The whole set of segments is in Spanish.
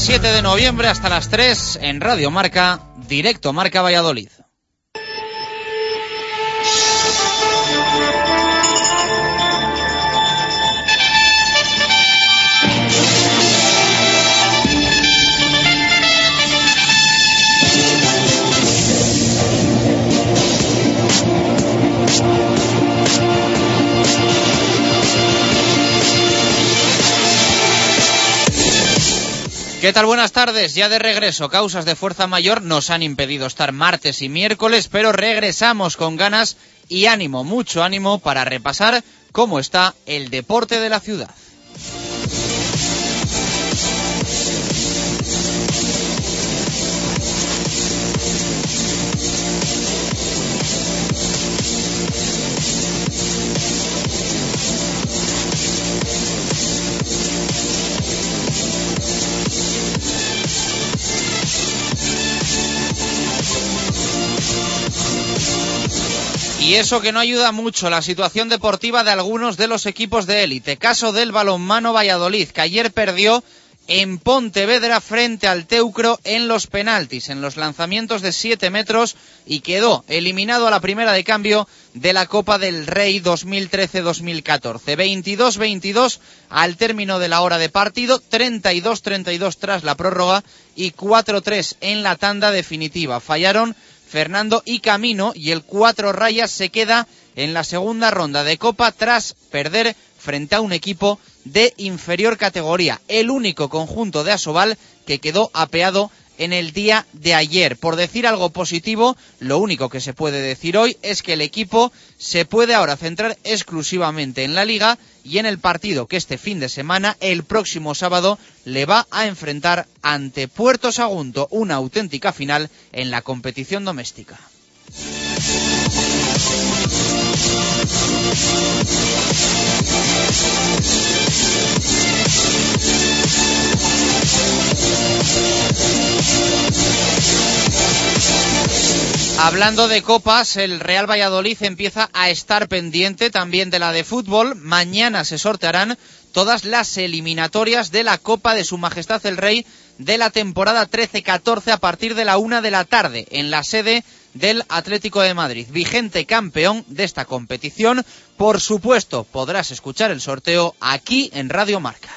7 de noviembre hasta las 3 en Radio Marca, directo Marca Valladolid. ¿Qué tal? Buenas tardes. Ya de regreso. Causas de fuerza mayor nos han impedido estar martes y miércoles, pero regresamos con ganas y ánimo, mucho ánimo para repasar cómo está el deporte de la ciudad. Eso que no ayuda mucho la situación deportiva de algunos de los equipos de élite. Caso del balonmano Valladolid, que ayer perdió en Pontevedra frente al Teucro en los penaltis, en los lanzamientos de 7 metros y quedó eliminado a la primera de cambio de la Copa del Rey 2013-2014. 22-22 al término de la hora de partido, 32-32 tras la prórroga y 4-3 en la tanda definitiva. Fallaron Fernando y Camino y el cuatro rayas se queda en la segunda ronda de Copa tras perder frente a un equipo de inferior categoría, el único conjunto de Asobal que quedó apeado en el día de ayer. Por decir algo positivo, lo único que se puede decir hoy es que el equipo se puede ahora centrar exclusivamente en la liga y en el partido que este fin de semana, el próximo sábado, le va a enfrentar ante Puerto Sagunto, una auténtica final en la competición doméstica. Hablando de copas, el Real Valladolid empieza a estar pendiente también de la de fútbol. Mañana se sortearán todas las eliminatorias de la Copa de Su Majestad el Rey de la temporada 13-14 a partir de la una de la tarde en la sede del Atlético de Madrid, vigente campeón de esta competición. Por supuesto, podrás escuchar el sorteo aquí en Radio Marca.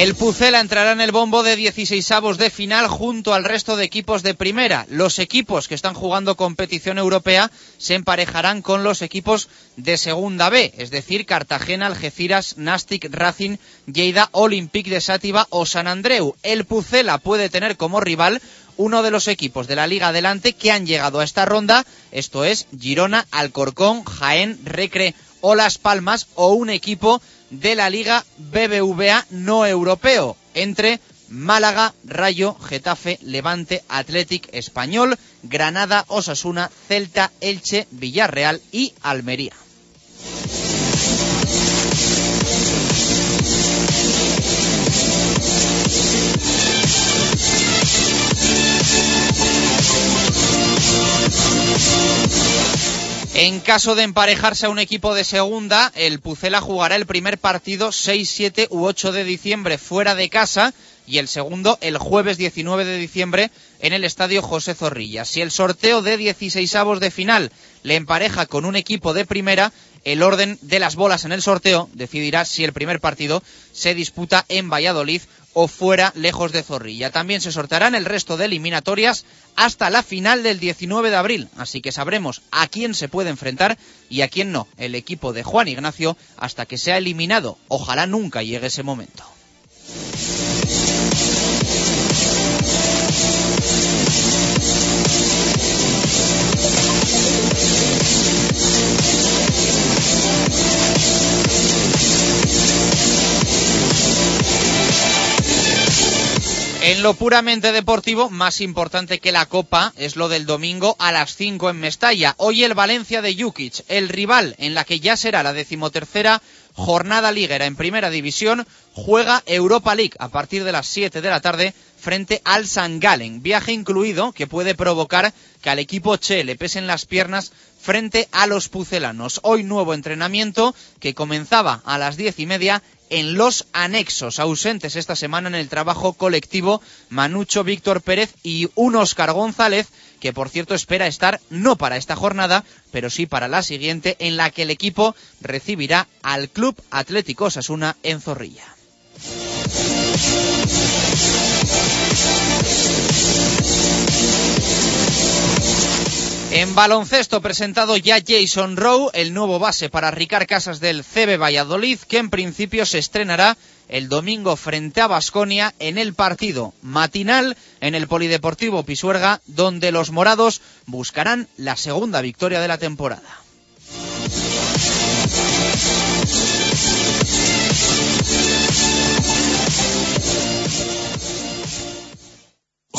El Pucela entrará en el bombo de 16 avos de final junto al resto de equipos de primera. Los equipos que están jugando competición europea se emparejarán con los equipos de segunda B, es decir, Cartagena, Algeciras, Nastic, Racing, Lleida, Olympique de Sátiva o San Andreu. El Pucela puede tener como rival uno de los equipos de la Liga Adelante que han llegado a esta ronda, esto es Girona, Alcorcón, Jaén, Recre o Las Palmas o un equipo de la Liga BBVA no europeo entre Málaga, Rayo, Getafe, Levante, Athletic Español, Granada, Osasuna, Celta, Elche, Villarreal y Almería. En caso de emparejarse a un equipo de segunda, el Pucela jugará el primer partido 6, 7 u 8 de diciembre fuera de casa y el segundo el jueves 19 de diciembre en el estadio José Zorrilla. Si el sorteo de 16 avos de final le empareja con un equipo de primera, el orden de las bolas en el sorteo decidirá si el primer partido se disputa en Valladolid o fuera lejos de Zorrilla. También se sortearán el resto de eliminatorias hasta la final del 19 de abril, así que sabremos a quién se puede enfrentar y a quién no el equipo de Juan Ignacio hasta que sea eliminado. Ojalá nunca llegue ese momento. En lo puramente deportivo, más importante que la Copa es lo del domingo a las 5 en Mestalla. Hoy el Valencia de Jukic, el rival en la que ya será la decimotercera jornada liguera en primera división, juega Europa League a partir de las 7 de la tarde frente al San Galen. Viaje incluido que puede provocar que al equipo Che le pesen las piernas frente a los pucelanos. Hoy nuevo entrenamiento que comenzaba a las diez y media en los anexos, ausentes esta semana en el trabajo colectivo Manucho Víctor Pérez y un Oscar González, que por cierto espera estar no para esta jornada, pero sí para la siguiente, en la que el equipo recibirá al Club Atlético Sasuna en Zorrilla. En baloncesto presentado ya Jason Rowe, el nuevo base para Ricard Casas del CB Valladolid, que en principio se estrenará el domingo frente a Basconia en el partido matinal en el Polideportivo Pisuerga, donde los morados buscarán la segunda victoria de la temporada.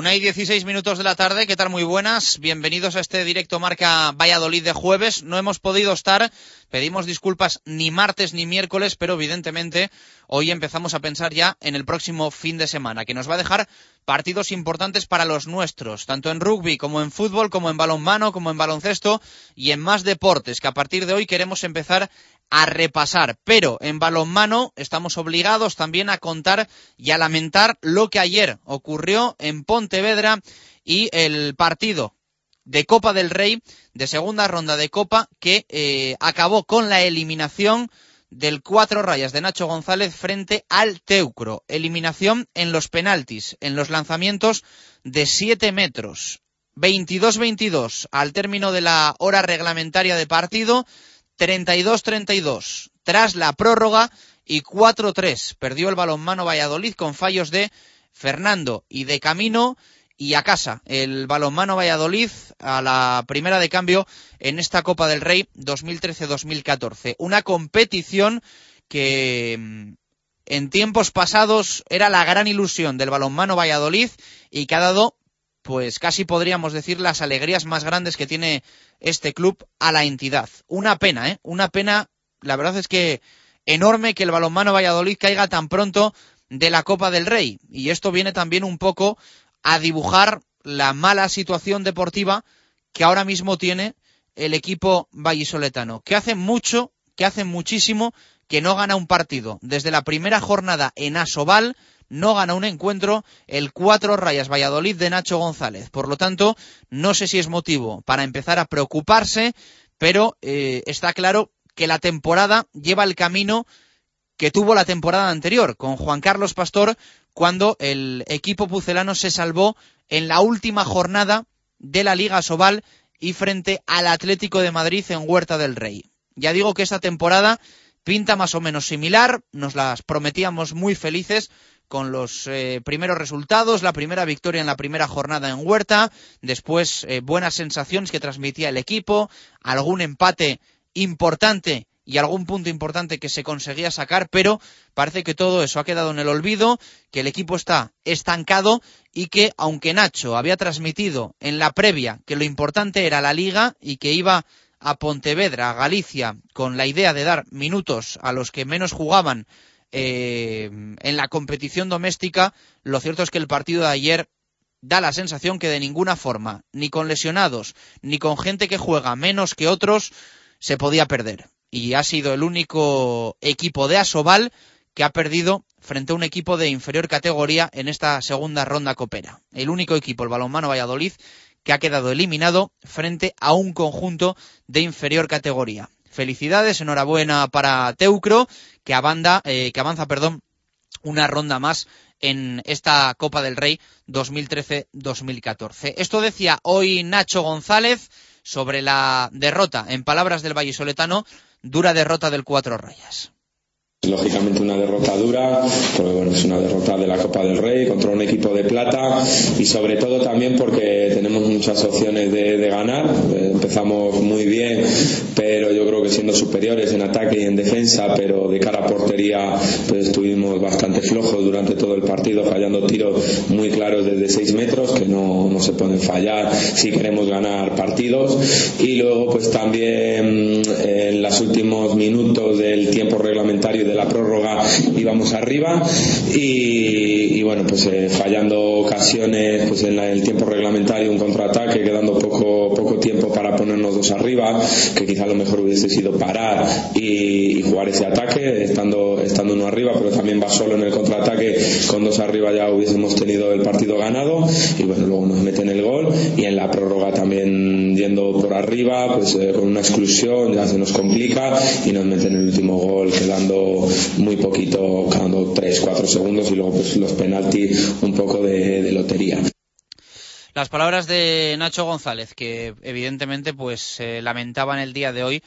Una y 16 minutos de la tarde, ¿qué tal? Muy buenas. Bienvenidos a este directo marca Valladolid de jueves. No hemos podido estar, pedimos disculpas ni martes ni miércoles, pero evidentemente hoy empezamos a pensar ya en el próximo fin de semana, que nos va a dejar partidos importantes para los nuestros, tanto en rugby como en fútbol, como en balonmano, como en baloncesto y en más deportes, que a partir de hoy queremos empezar a repasar. Pero en balonmano estamos obligados también a contar y a lamentar lo que ayer ocurrió en Pontevedra y el partido de Copa del Rey, de segunda ronda de Copa, que eh, acabó con la eliminación del cuatro rayas de Nacho González frente al Teucro. Eliminación en los penaltis, en los lanzamientos de siete metros. 22-22 al término de la hora reglamentaria de partido. 32-32 tras la prórroga y 4-3. Perdió el balonmano Valladolid con fallos de Fernando y de Camino y a casa el balonmano Valladolid a la primera de cambio en esta Copa del Rey 2013-2014. Una competición que mm, en tiempos pasados era la gran ilusión del balonmano Valladolid y que ha dado pues casi podríamos decir las alegrías más grandes que tiene este club a la entidad. Una pena, ¿eh? Una pena, la verdad es que enorme que el balonmano Valladolid caiga tan pronto de la Copa del Rey. Y esto viene también un poco a dibujar la mala situación deportiva que ahora mismo tiene el equipo vallisoletano, que hace mucho, que hace muchísimo que no gana un partido. Desde la primera jornada en Asobal, no gana un encuentro el cuatro rayas Valladolid de Nacho González. Por lo tanto, no sé si es motivo para empezar a preocuparse, pero eh, está claro que la temporada lleva el camino que tuvo la temporada anterior con Juan Carlos Pastor cuando el equipo pucelano se salvó en la última jornada de la Liga Sobal y frente al Atlético de Madrid en Huerta del Rey. Ya digo que esta temporada pinta más o menos similar, nos las prometíamos muy felices con los eh, primeros resultados, la primera victoria en la primera jornada en Huerta, después eh, buenas sensaciones que transmitía el equipo, algún empate importante y algún punto importante que se conseguía sacar, pero parece que todo eso ha quedado en el olvido, que el equipo está estancado y que aunque Nacho había transmitido en la previa que lo importante era la liga y que iba a Pontevedra, a Galicia, con la idea de dar minutos a los que menos jugaban eh, en la competición doméstica, lo cierto es que el partido de ayer da la sensación que de ninguna forma, ni con lesionados, ni con gente que juega menos que otros, se podía perder. Y ha sido el único equipo de Asobal que ha perdido frente a un equipo de inferior categoría en esta segunda ronda copera. El único equipo, el balonmano Valladolid, que ha quedado eliminado frente a un conjunto de inferior categoría. Felicidades, enhorabuena para Teucro, que, eh, que avanza perdón, una ronda más en esta Copa del Rey 2013-2014. Esto decía hoy Nacho González sobre la derrota, en palabras del Vallisoletano, dura derrota del Cuatro Rayas. Lógicamente una derrota dura, porque bueno, es una derrota de la Copa del Rey contra un equipo de plata y sobre todo también porque tenemos muchas opciones de, ganar. Eh, empezamos muy bien, pero yo creo que siendo superiores en ataque y en defensa, pero de cara a portería pues estuvimos bastante flojos durante todo el partido, fallando tiros muy claros desde 6 metros que no, no se pueden fallar si queremos ganar partidos. Y luego pues también en los últimos minutos del tiempo reglamentario de la prórroga íbamos arriba y, bueno, pues eh, fallando ocasiones pues en el tiempo reglamentario un contraataque, quedando poco, poco tiempo para ponernos dos arriba, que quizá lo mejor hubiese sido parar y, jugar ese ataque, estando, estando uno arriba, pero también va solo en el contraataque, con dos arriba ya hubiésemos tenido el partido ganado. Y bueno, luego nos meten el gol y en la prórroga también yendo por arriba, pues eh, con una exclusión ya se nos complica y nos meten el último gol quedando muy poquito, quedando 3, 4 segundos y luego pues los penaltis un poco de, lotería. Las palabras de Nacho González, que evidentemente pues lamentaba en el día de hoy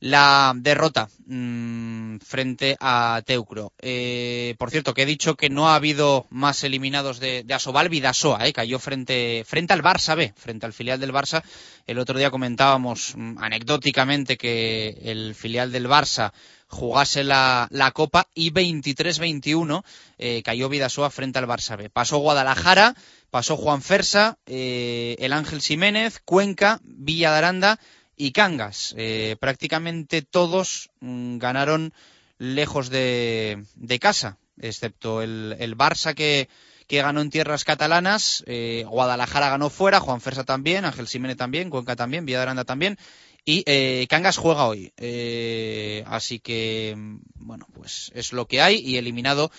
la derrota mmm, frente a Teucro. Eh, por cierto, que he dicho que no ha habido más eliminados de, de Asobal, Vidasoa, eh, cayó frente, frente al Barça B, frente al filial del Barça. El otro día comentábamos mmm, anecdóticamente que el filial del Barça jugase la, la Copa y 23-21 eh, cayó Vidasoa frente al Barça B. Pasó Guadalajara, pasó Juan Fersa, eh, el Ángel Jiménez, Cuenca, Villa de y Cangas. Eh, prácticamente todos mm, ganaron lejos de, de casa, excepto el, el Barça que, que ganó en tierras catalanas, eh, Guadalajara ganó fuera, Juan Fersa también, Ángel Jiménez también, Cuenca también, Villa también, y eh, Cangas juega hoy. Eh, así que, bueno, pues es lo que hay y eliminado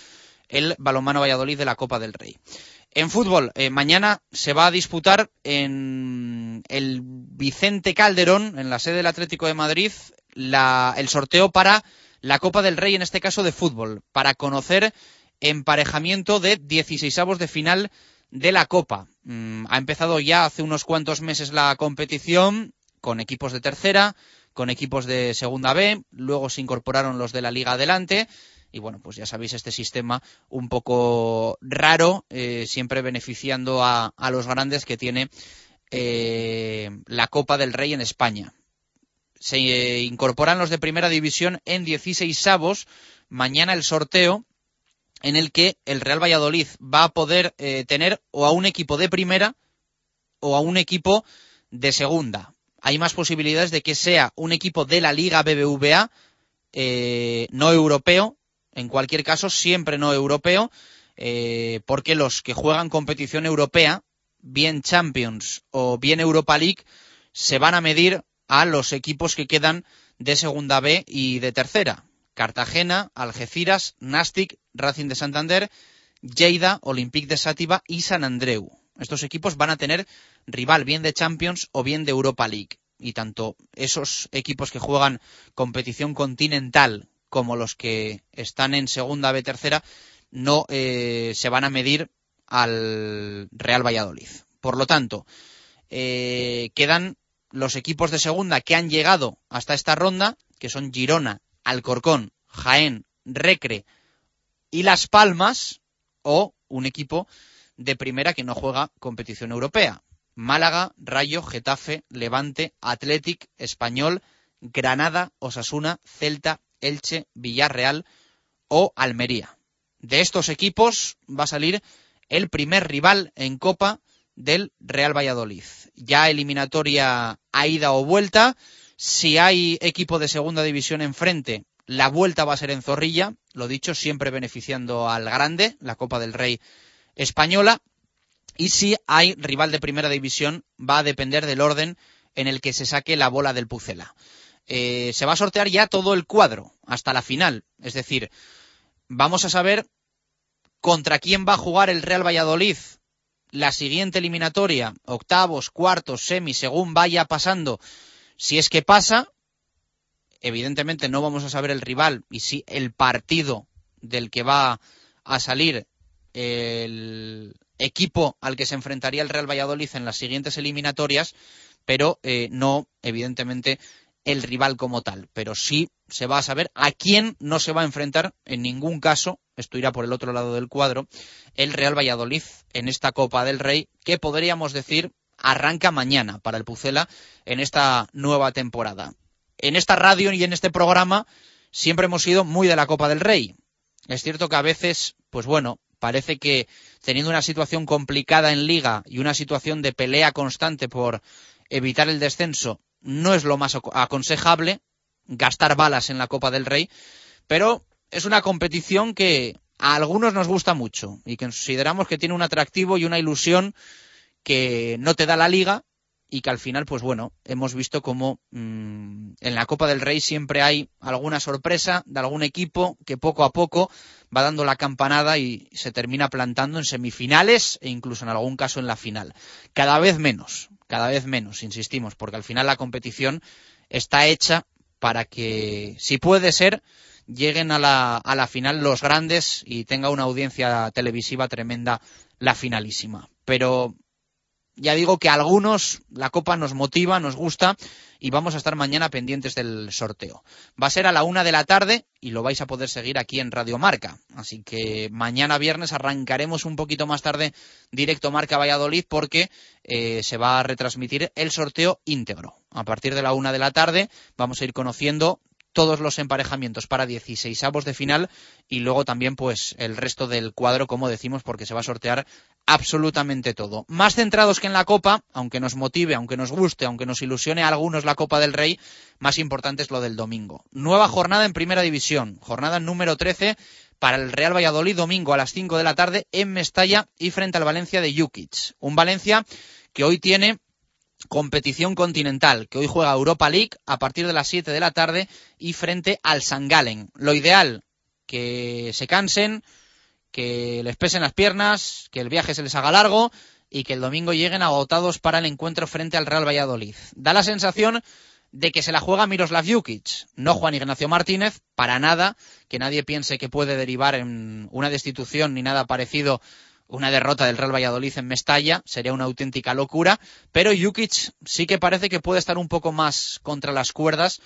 el balonmano Valladolid de la Copa del Rey. En fútbol, eh, mañana se va a disputar en el Vicente Calderón, en la sede del Atlético de Madrid, la, el sorteo para la Copa del Rey, en este caso de fútbol, para conocer emparejamiento de 16 de final de la Copa. Mm, ha empezado ya hace unos cuantos meses la competición con equipos de tercera, con equipos de segunda B, luego se incorporaron los de la Liga Adelante. Y bueno, pues ya sabéis este sistema un poco raro, eh, siempre beneficiando a, los grandes que tiene eh, la Copa del Rey en España. Se eh, incorporan los de primera división en 16 avos. Mañana el sorteo en el que el Real Valladolid va a poder tener o a un equipo de primera o a un equipo de segunda hay más posibilidades de que sea un equipo de la Liga BBVA, eh, no europeo, en cualquier caso, siempre no europeo, eh, porque los que juegan competición europea, bien Champions o bien Europa League, se van a medir a los equipos que quedan de segunda B y de tercera. Cartagena, Algeciras, Nastic, Racing de Santander, Lleida, Olympique de Sátiva y San Andreu. Estos equipos van a tener rival bien de Champions o bien de Europa League. Y tanto esos equipos que juegan competición continental como los que están en segunda B tercera no eh, se van a medir al Real Valladolid. Por lo tanto, eh, quedan los equipos de segunda que han llegado hasta esta ronda, que son Girona, Alcorcón, Jaén, Recre y Las Palmas, o un equipo de primera que no juega competición europea. Málaga, Rayo, Getafe, Levante, Athletic, Español, Granada, Osasuna, Celta, Elche, Villarreal o Almería. De estos equipos va a salir el primer rival en Copa del Real Valladolid. Ya eliminatoria a ida o vuelta, Si hay equipo de segunda división enfrente, la vuelta va a ser en Zorrilla, lo dicho, siempre beneficiando al grande, la Copa del Rey española. Y si hay rival de primera división, va a depender del orden en el que se saque la bola del Pucela. Eh, se va a sortear ya todo el cuadro hasta la final. Es decir, vamos a saber contra quién va a jugar el Real Valladolid la siguiente eliminatoria, octavos, cuartos, semis, según vaya pasando. Si es que pasa, evidentemente no vamos a saber el rival y sí el partido del que va a salir el equipo al que se enfrentaría el Real Valladolid en las siguientes eliminatorias, pero eh, no, evidentemente, el rival como tal. Pero sí se va a saber a quién no se va a enfrentar en ningún caso, esto irá por el otro lado del cuadro, el Real Valladolid en esta Copa del Rey, que podríamos decir arranca mañana para el Pucela en esta nueva temporada. En esta radio y en este programa siempre hemos sido muy de la Copa del Rey. Es cierto que a veces, pues bueno, parece que teniendo una situación complicada en liga y una situación de pelea constante por evitar el descenso, no es lo más aconsejable gastar balas en la Copa del Rey, pero es una competición que a algunos nos gusta mucho y que consideramos que tiene un atractivo y una ilusión que no te da la liga y que al final, pues bueno, hemos visto como mmm, en la Copa del Rey siempre hay alguna sorpresa de algún equipo que poco a poco va dando la campanada y se termina plantando en semifinales e incluso en algún caso en la final. Cada vez menos, cada vez menos, insistimos, porque al final la competición está hecha para que, si puede ser, lleguen a la, a la final los grandes y tenga una audiencia televisiva tremenda la finalísima. Pero ya digo que a algunos la copa nos motiva, nos gusta y vamos a estar mañana pendientes del sorteo. Va a ser a la una de la tarde y lo vais a poder seguir aquí en Radio Marca. Así que mañana viernes arrancaremos un poquito más tarde directo Marca Valladolid porque eh, se va a retransmitir el sorteo íntegro. A partir de la una de la tarde vamos a ir conociendo todos los emparejamientos para 16 avos de final y luego también pues el resto del cuadro, como decimos, porque se va a sortear absolutamente todo. Más centrados que en la Copa, aunque nos motive, aunque nos guste, aunque nos ilusione a algunos la Copa del Rey, más importante es lo del domingo. Nueva jornada en Primera División, jornada número 13 para el Real Valladolid, domingo a las 5 de la tarde en Mestalla y frente al Valencia de Jukic. Un Valencia que hoy tiene competición continental, que hoy juega Europa League a partir de las 7 de la tarde y frente al San Galen. Lo ideal, que se cansen, que les pesen las piernas, que el viaje se les haga largo y que el domingo lleguen agotados para el encuentro frente al Real Valladolid. Da la sensación de que se la juega Miroslav Jukic, no Juan Ignacio Martínez, para nada, que nadie piense que puede derivar en una destitución ni nada parecido una derrota del Real Valladolid en Mestalla sería una auténtica locura, pero Jukic sí que parece que puede estar un poco más contra las cuerdas,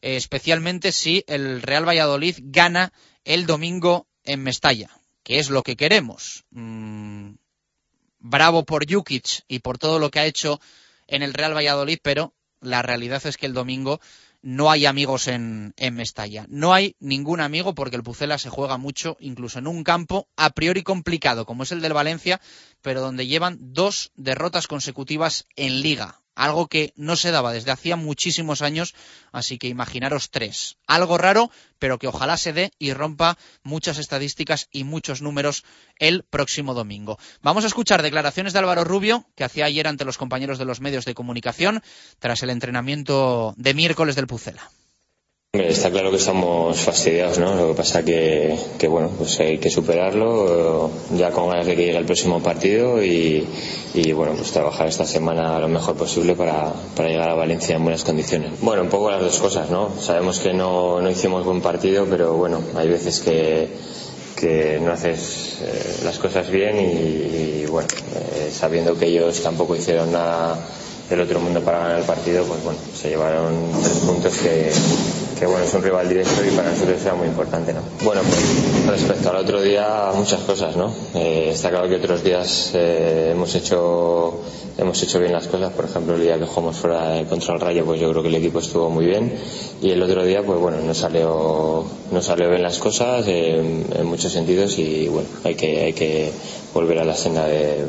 eh, especialmente si el Real Valladolid gana el domingo en Mestalla, que es lo que queremos. Mm, bravo por Jukic y por todo lo que ha hecho en el Real Valladolid, pero la realidad es que el domingo no hay amigos en, en, Mestalla. No hay ningún amigo porque el Pucela se juega mucho, incluso en un campo a priori complicado, como es el del Valencia, pero donde llevan dos derrotas consecutivas en liga algo que no se daba desde hacía muchísimos años, así que imaginaros tres. Algo raro, pero que ojalá se dé y rompa muchas estadísticas y muchos números el próximo domingo. Vamos a escuchar declaraciones de Álvaro Rubio, que hacía ayer ante los compañeros de los medios de comunicación, tras el entrenamiento de miércoles del Pucela. Está claro que estamos fastidiados, ¿no? Lo que pasa que, que bueno, pues hay que superarlo ya con ganas de que llegue el próximo partido y, y bueno, pues trabajar esta semana lo mejor posible para, para, llegar a Valencia en buenas condiciones. Bueno, un poco las dos cosas, ¿no? Sabemos que no, no hicimos buen partido, pero bueno, hay veces que, que no haces eh, las cosas bien y, y bueno, eh, sabiendo que ellos tampoco hicieron nada del otro mundo para ganar el partido, pues bueno, se llevaron tres puntos que, que bueno, es un rival directo y para nosotros era muy importante, ¿no? Bueno, pues respecto al otro día, muchas cosas, ¿no? Eh, está claro que otros días eh, hemos hecho hemos hecho bien las cosas, por ejemplo, el día que jugamos fuera contra el Rayo, pues yo creo que el equipo estuvo muy bien y el otro día, pues bueno, no salió no salió bien las cosas eh, en muchos sentidos y bueno, hay que hay que volver a la senda de,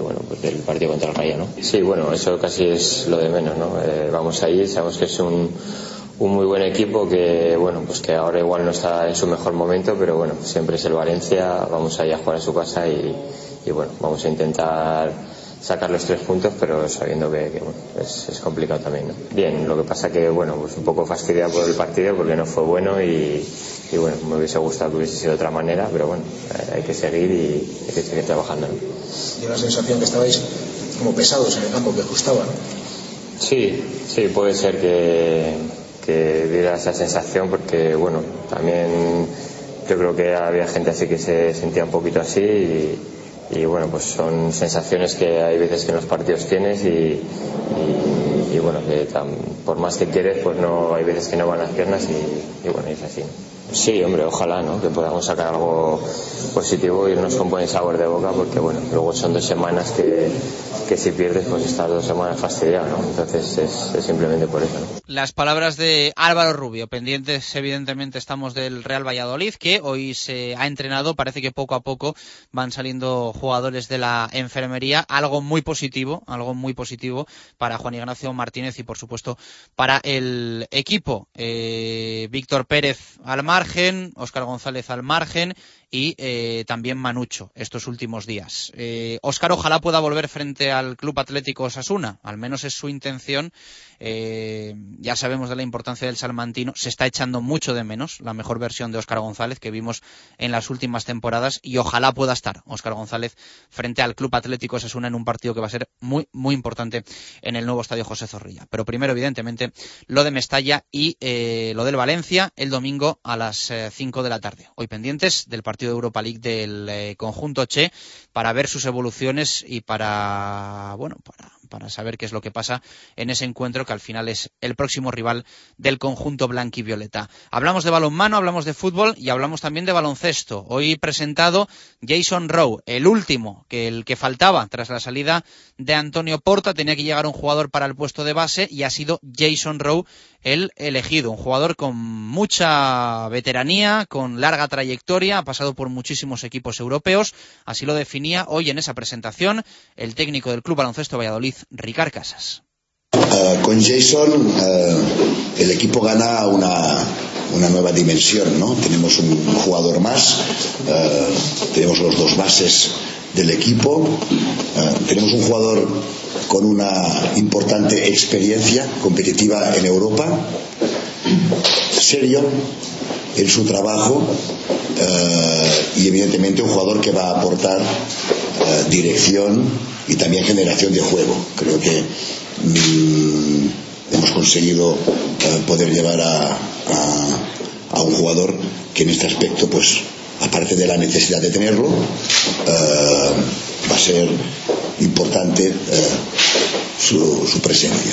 bueno, pues del partido contra el Rayo, ¿no? Sí, bueno, eso casi es lo de menos, ¿no? Eh, vamos a allí, sabemos que es un, un muy buen equipo que bueno pues que ahora igual no está en su mejor momento pero bueno siempre es el Valencia vamos a ir a jugar a su casa y, y bueno vamos a intentar sacar los tres puntos, pero sabiendo que, es, complicado también. Bien, lo que pasa que, bueno, pues un poco fastidiado por el partido porque no fue bueno y, bueno, me hubiese gustado que hubiese sido de otra manera, pero bueno, eh, hay que seguir y hay que seguir trabajando. Y la sensación que estabais como pesados en el campo, que ajustaba, ¿no? Sí, sí, puede ser que, que diera esa sensación porque, bueno, también yo creo que había gente así que se sentía un poquito así y y bueno, pues son sensaciones que hay veces que en los partidos tienes y, y, bueno, que por más que quieres, pues no hay veces que no van las piernas y, y bueno, es así. Sí, hombre, ojalá, ¿no? Que podamos sacar algo positivo y irnos con buen sabor de boca, porque bueno, luego son dos semanas que, que si pierdes, pues estás dos semanas fastidiado, ¿no? Entonces es, simplemente por eso. Las palabras de Álvaro Rubio, pendientes evidentemente estamos del Real Valladolid, que hoy se ha entrenado, parece que poco a poco van saliendo jugadores de la enfermería, algo muy positivo, algo muy positivo para Juan Ignacio Martínez y por supuesto para el equipo. Eh, Víctor Pérez Almar margen, Óscar González al margen y eh, también Manucho estos últimos días. Eh, Óscar ojalá pueda volver frente al Club Atlético Osasuna, al menos es su intención. Eh, ya sabemos de la importancia del salmantino, se está echando mucho de menos la mejor versión de Óscar González que vimos en las últimas temporadas y ojalá pueda estar Óscar González frente al Club Atlético Osasuna en un partido que va a ser muy, muy importante en el nuevo estadio José Zorrilla. Pero primero, evidentemente, lo de Mestalla y lo del Valencia el domingo a las 5 de la tarde. Hoy pendientes del partido de Europa League del eh, conjunto Che para ver sus evoluciones y para, bueno, para para saber qué es lo que pasa en ese encuentro que al final es el próximo rival del conjunto blanquivioleta. Hablamos de balonmano, hablamos de fútbol y hablamos también de baloncesto. Hoy presentado Jason Rowe, el último, que el que faltaba tras la salida de Antonio Porta, tenía que llegar un jugador para el puesto de base y ha sido Jason Rowe el elegido, un jugador con mucha veteranía, con larga trayectoria, ha pasado por muchísimos equipos europeos, así lo definía hoy en esa presentación el técnico del Club Baloncesto Valladolid, Ricard Casas. Eh, con Jason eh, el equipo gana una, nueva dimensión, ¿no? Tenemos un jugador más, eh, tenemos los dos bases del equipo, tenemos un jugador con una importante experiencia competitiva en Europa, serio en su trabajo y evidentemente un jugador que va a aportar dirección y también generación de juego. Creo que mm, hemos conseguido eh, poder llevar a, un jugador que en este aspecto, pues, aparte de la necesidad de tenerlo, eh, va a ser importante eh, su, presencia.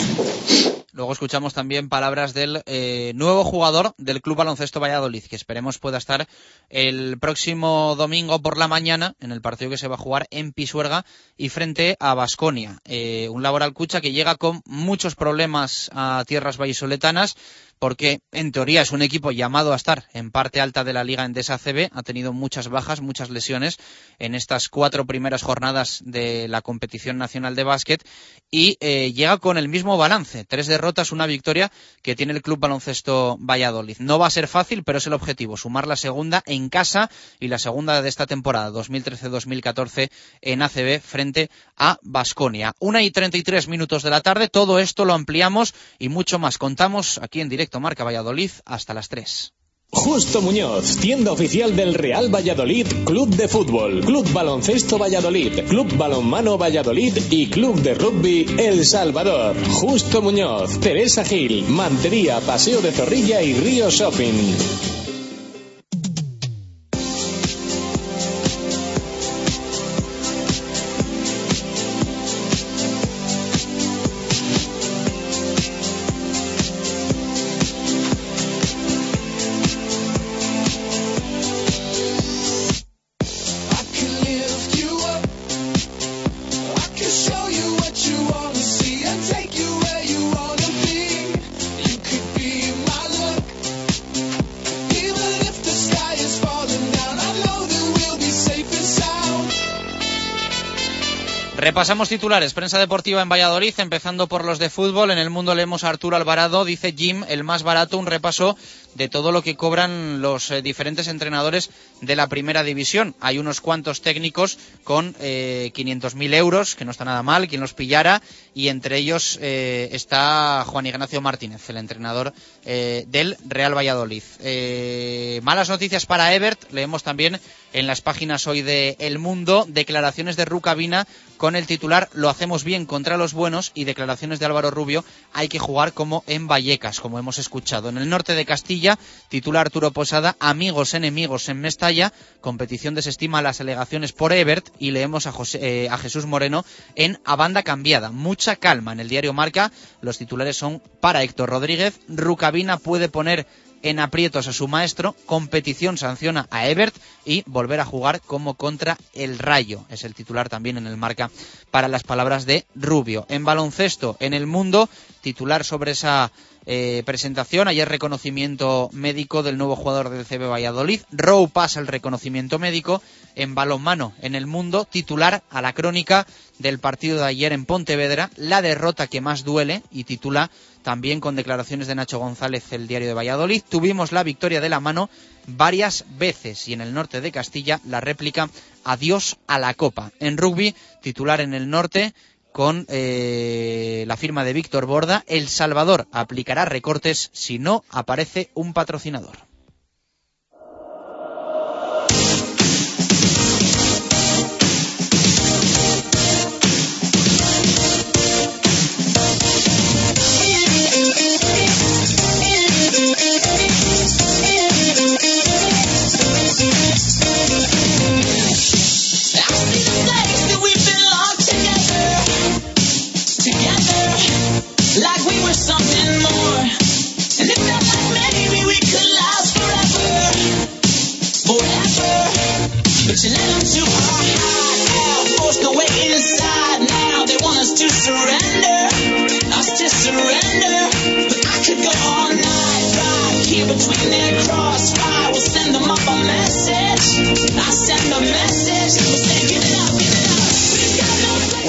Luego escuchamos también palabras del eh, nuevo jugador del Club Baloncesto Valladolid, que esperemos pueda estar el próximo domingo por la mañana en el partido que se va a jugar en Pisuerga y frente a Basconia. Un laboral cucha que llega con muchos problemas a tierras vallisoletanas porque en teoría es un equipo llamado a estar en parte alta de la liga en CB, ha tenido muchas bajas, muchas lesiones en estas cuatro primeras jornadas de la competición nacional de básquet y eh, llega con el mismo balance, tres derrotas, una victoria que tiene el Club Baloncesto Valladolid. No va a ser fácil, pero es el objetivo, sumar la segunda en casa y la segunda de esta temporada, 2013-2014 en ACB frente a Basconia. Una y treinta y tres minutos de la tarde, todo esto lo ampliamos y mucho más. Contamos aquí en directo Marca Valladolid hasta las 3. Justo Muñoz, tienda oficial del Real Valladolid, Club de Fútbol, Club Baloncesto Valladolid, Club Balonmano Valladolid y Club de Rugby El Salvador. Justo Muñoz, Teresa Gil, Mantería, Paseo de Zorrilla y Río Shopping. Repasamos titulares. Prensa deportiva en Valladolid, empezando por los de fútbol. En el mundo leemos a Arturo Alvarado, dice Jim, el más barato, un repaso de todo lo que cobran los eh, diferentes entrenadores de la primera división. Hay unos cuantos técnicos con eh, 500.000 euros, que no está nada mal, quien los pillara, y entre ellos eh, está Juan Ignacio Martínez, el entrenador eh, del Real Valladolid. Malas noticias para Ebert, leemos también en las páginas hoy de El Mundo declaraciones de Rucabina con el titular Lo hacemos bien contra los buenos y declaraciones de Álvaro Rubio Hay que jugar como en Vallecas, como hemos escuchado. En el norte de Castilla, titular Arturo Posada Amigos enemigos en Mestalla, competición desestima las alegaciones por Ebert y leemos a, José, eh, Jesús Moreno en A Banda Cambiada. Mucha calma en el diario Marca, los titulares son para Héctor Rodríguez, Rucabina puede poner en aprietos a su maestro, competición sanciona a Ebert y volver a jugar como contra el Rayo. Es el titular también en el marca para las palabras de Rubio. En baloncesto, en el mundo, titular sobre esa eh, presentación. Ayer reconocimiento médico del nuevo jugador del CB Valladolid. Rowe pasa el reconocimiento médico en balonmano en el mundo. Titular a la crónica del partido de ayer en Pontevedra. La derrota que más duele y titula también con declaraciones de Nacho González, el diario de Valladolid. Tuvimos la victoria de la mano varias veces y en el norte de Castilla la réplica Adiós a la Copa. En rugby, titular en el norte, con eh, la firma de Víctor Borda, El Salvador aplicará recortes si no aparece un patrocinador. Like we were something more. And it felt like maybe we could last forever. Forever. But you let them to our high, forced away inside. Now they want us to surrender. Us to surrender. But I could go all night, right here between their crossfire. We'll send them up a message. I send a message. We'll say, it up.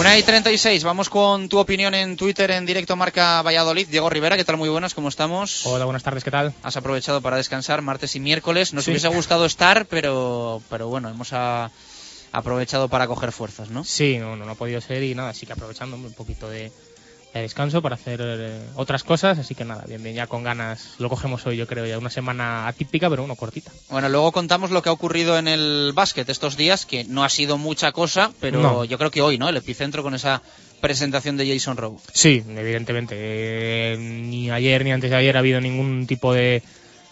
Una y 36, vamos con tu opinión en Twitter en directo Marca Valladolid. Diego Rivera, ¿qué tal? Muy buenas, ¿cómo estamos? Hola, buenas tardes, ¿qué tal? Has aprovechado para descansar martes y miércoles. Nos Sí. hubiese gustado estar, pero, pero bueno, hemos a- aprovechado para coger fuerzas, ¿no? Sí, no, no, no ha podido ser y nada, así que aprovechando un poquito de, de descanso para hacer eh, otras cosas, así que nada, bien, bien, ya con ganas lo cogemos hoy, yo creo, ya una semana atípica, pero bueno, cortita. Bueno, luego contamos lo que ha ocurrido en el básquet estos días, que no ha sido mucha cosa, pero No. yo creo que hoy, ¿no? El epicentro con esa presentación de Jason Rowe. Sí, evidentemente, eh, ni ayer ni antes de ayer ha habido ningún tipo de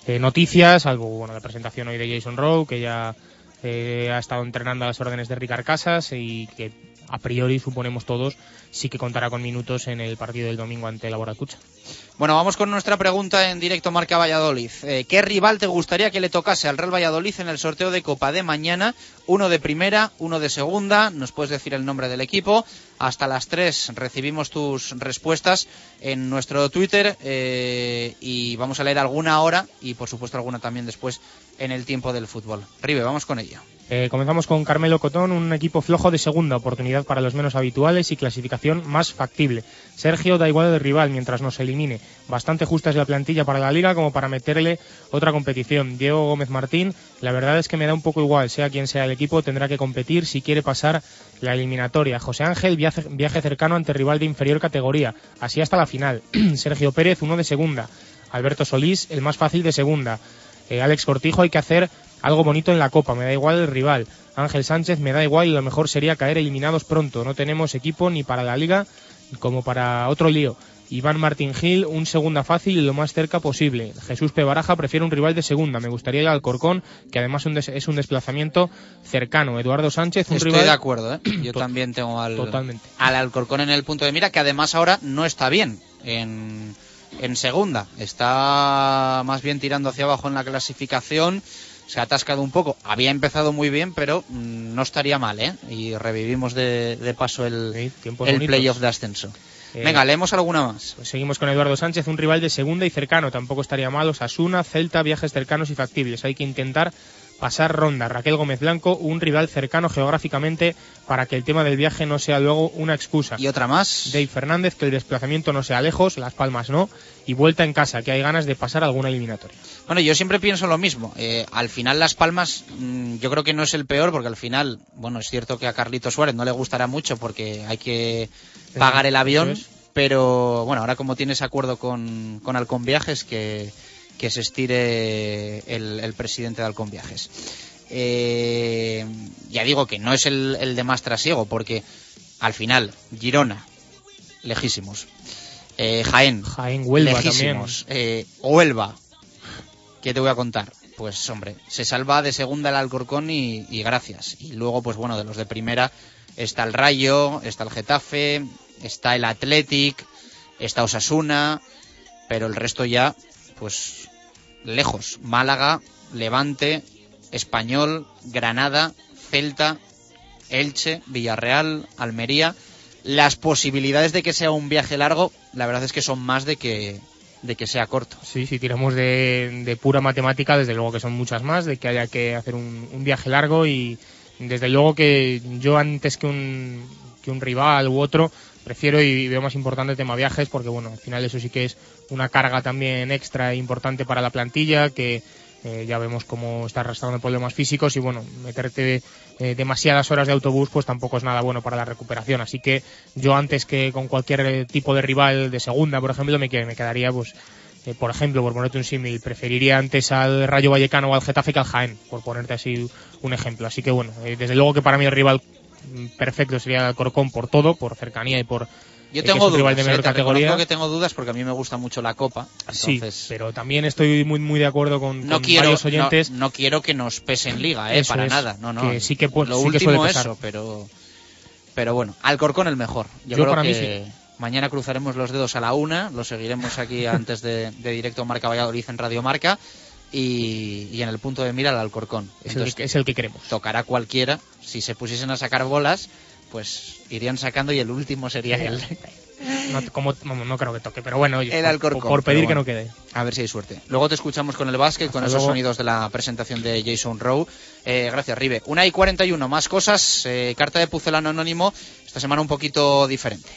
eh, noticias, salvo bueno, la presentación hoy de Jason Rowe, que ya eh, ha estado entrenando a las órdenes de Ricard Casas y que a priori suponemos todos sí que contará con minutos en el partido del domingo ante la Boracucha. Bueno, vamos con nuestra pregunta en directo Marca Valladolid. Eh, ¿Qué rival te gustaría que le tocase al Real Valladolid en el sorteo de Copa de mañana? Uno de primera, uno de segunda. Nos puedes decir el nombre del equipo. Hasta las 3 recibimos tus respuestas en nuestro Twitter eh, y vamos a leer alguna ahora y por supuesto alguna también después en el tiempo del fútbol. Ribe, vamos con ello. Eh, comenzamos con Carmelo Cotón, un equipo flojo de segunda, oportunidad para los menos habituales y clasificación más factible. Sergio da igual de rival mientras nos elimine. Bastante justa es la plantilla para la liga como para meterle otra competición. Diego Gómez Martín, la verdad es que me da un poco igual, sea quien sea el equipo, tendrá que competir si quiere pasar la eliminatoria. José Ángel, viaje, viaje cercano ante rival de inferior categoría, así hasta la final. Sergio Pérez, uno de segunda. Alberto Solís, el más fácil de segunda. Eh, Alex Cortijo, hay que hacer algo bonito en la Copa, me da igual el rival. Ángel Sánchez, me da igual y lo mejor sería caer eliminados pronto. No tenemos equipo ni para la liga como para otro lío. Iván Martín Gil, un segunda fácil y lo más cerca posible. Jesús P. Baraja prefiere un rival de segunda. Me gustaría ir al Alcorcón, que además es un desplazamiento cercano. Eduardo Sánchez, un Estoy rival. de acuerdo, ¿eh? Yo también tengo al, Totalmente. al Alcorcón en el punto de mira, que además ahora no está bien en, en segunda. Está más bien tirando hacia abajo en la clasificación. Se ha atascado un poco. Había empezado muy bien, pero mm, no estaría mal, ¿eh? Y revivimos de, de paso el, Sí, el playoff de ascenso. Eh, Venga, leemos alguna más. Pues seguimos con Eduardo Sánchez, un rival de segunda y cercano. Tampoco estaría mal. Osasuna, Celta, viajes cercanos y factibles. Hay que intentar pasar ronda. Raquel Gómez Blanco, un rival cercano geográficamente para que el tema del viaje no sea luego una excusa. Y otra más. Dave Fernández, que el desplazamiento no sea lejos, Las Palmas no, y vuelta en casa, que hay ganas de pasar alguna eliminatoria. Bueno, yo siempre pienso lo mismo. Eh, al final Las Palmas mm, yo creo que no es el peor porque al final, bueno, es cierto que a Carlito Suárez no le gustará mucho porque hay que pagar el avión, es. pero bueno, ahora como tienes acuerdo con, con Halcón Viajes, que, que se estire el, el presidente de Halcón Viajes. Eh, ya digo que no es el, el de más trasiego porque al final Girona, lejísimos. Eh, Jaén, Jaén, Huelva lejísimos. Eh, Huelva, ¿qué te voy a contar? Pues hombre, se salva de segunda el Alcorcón y, gracias. Y luego, pues bueno, de los de primera está el Rayo, está el Getafe, está el Athletic, está Osasuna, pero el resto ya, pues lejos. Málaga, Levante, Español, Granada, Celta, Elche, Villarreal, Almería. Las posibilidades de que sea un viaje largo, la verdad es que son más de que, de que sea corto. Sí, si tiramos de, de pura matemática, desde luego que son muchas más, de que haya que hacer un, un viaje largo y desde luego que yo antes que un, que un rival u otro prefiero y veo más importante el tema viajes porque bueno, al final eso sí que es una carga también extra importante para la plantilla que eh, ya vemos cómo está arrastrando problemas físicos y bueno, meterte eh, demasiadas horas de autobús pues tampoco es nada bueno para la recuperación. Así que yo antes que con cualquier eh, tipo de rival de segunda, por ejemplo, me, me quedaría pues eh, por ejemplo, por ponerte un símil, preferiría antes al Rayo Vallecano o al Getafe que al Jaén, por ponerte así un ejemplo. Así que bueno, eh, desde luego que para mí el rival mm, perfecto sería el Alcorcón por todo, por cercanía y por Yo que tengo es un rival dudas, de menor eh, te categoría. reconozco que tengo dudas porque a mí me gusta mucho la Copa. Sí, Entonces, pero también estoy muy muy de acuerdo con, no con quiero, varios oyentes. no, no quiero que nos pese en liga, eh, Eso para es, nada. No, no. que sí que Lo sí que último suele pesar. eso, pero, pero bueno, Alcorcón el mejor. Yo, Yo creo para mí que mañana cruzaremos los dedos a la una, lo seguiremos aquí antes de, de directo Marca Valladolid en Radio Marca y, y en el punto de mira el Alcorcón. Es el, Entonces, que, es el que queremos. tocará cualquiera. Si se pusiesen a sacar bolas, pues irían sacando y el último sería él. No, como, no creo que toque, pero bueno, oye, El por- Alcorcón, por, pedir que no quede. A ver si hay suerte. Luego te escuchamos con el básquet, con Hasta esos luego. sonidos de la presentación de Jason Rowe. Eh, gracias, Ribe. Una y 41, más cosas. Eh, carta de Pucelano Anónimo. Esta semana un poquito diferente.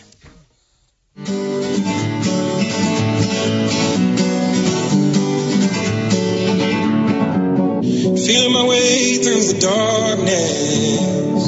Feeling my way through the darkness,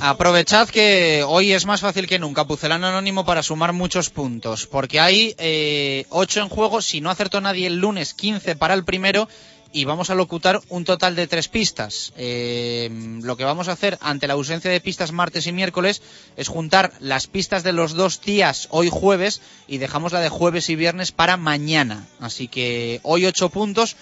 Aprovechad que hoy es más fácil que nunca Pucelano Anónimo para sumar muchos puntos, porque hay eh, 8 en juego, si no acertó nadie el lunes, 15 para el primero, y vamos a locutar un total de tres pistas. Eh, lo que vamos a hacer ante la ausencia de pistas martes y miércoles es juntar las pistas de los dos días hoy jueves y dejamos la de jueves y viernes para mañana. Así que hoy 8 puntos,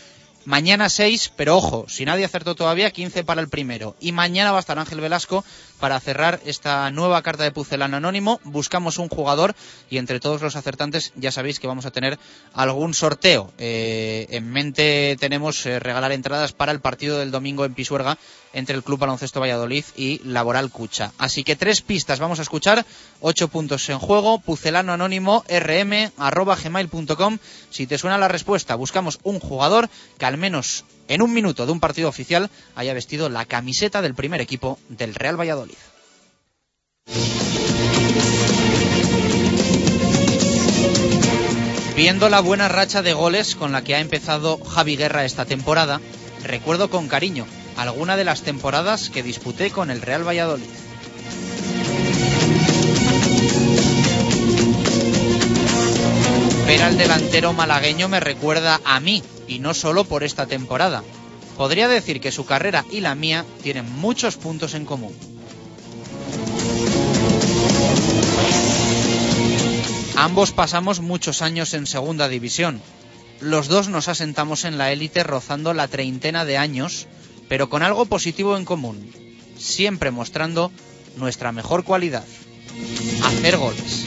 Mañana 6, pero ojo, si nadie acertó todavía, 15 para el primero. Y mañana va a estar Ángel Velasco para cerrar esta nueva carta de Pucelano Anónimo. Buscamos un jugador y entre todos los acertantes ya sabéis que vamos a tener algún sorteo. Eh, en mente tenemos eh, regalar entradas para el partido del domingo en Pisuerga entre el Club Baloncesto Valladolid y Laboral Cucha. Así que tres pistas vamos a escuchar, ocho puntos en juego, pucelano anónimo rm arroba gmail.com. Si te suena la respuesta, buscamos un jugador que al menos en un minuto de un partido oficial haya vestido la camiseta del primer equipo del Real Valladolid. Viendo la buena racha de goles con la que ha empezado Javi Guerra esta temporada, recuerdo con cariño alguna de las temporadas que disputé con el Real Valladolid. Ver al delantero malagueño me recuerda a mí, y no solo por esta temporada. Podría decir que su carrera y la mía tienen muchos puntos en común. Ambos pasamos muchos años en segunda división. Los dos nos asentamos en la élite rozando la treintena de años, pero con algo positivo en común. siempre mostrando nuestra mejor cualidad, hacer goles.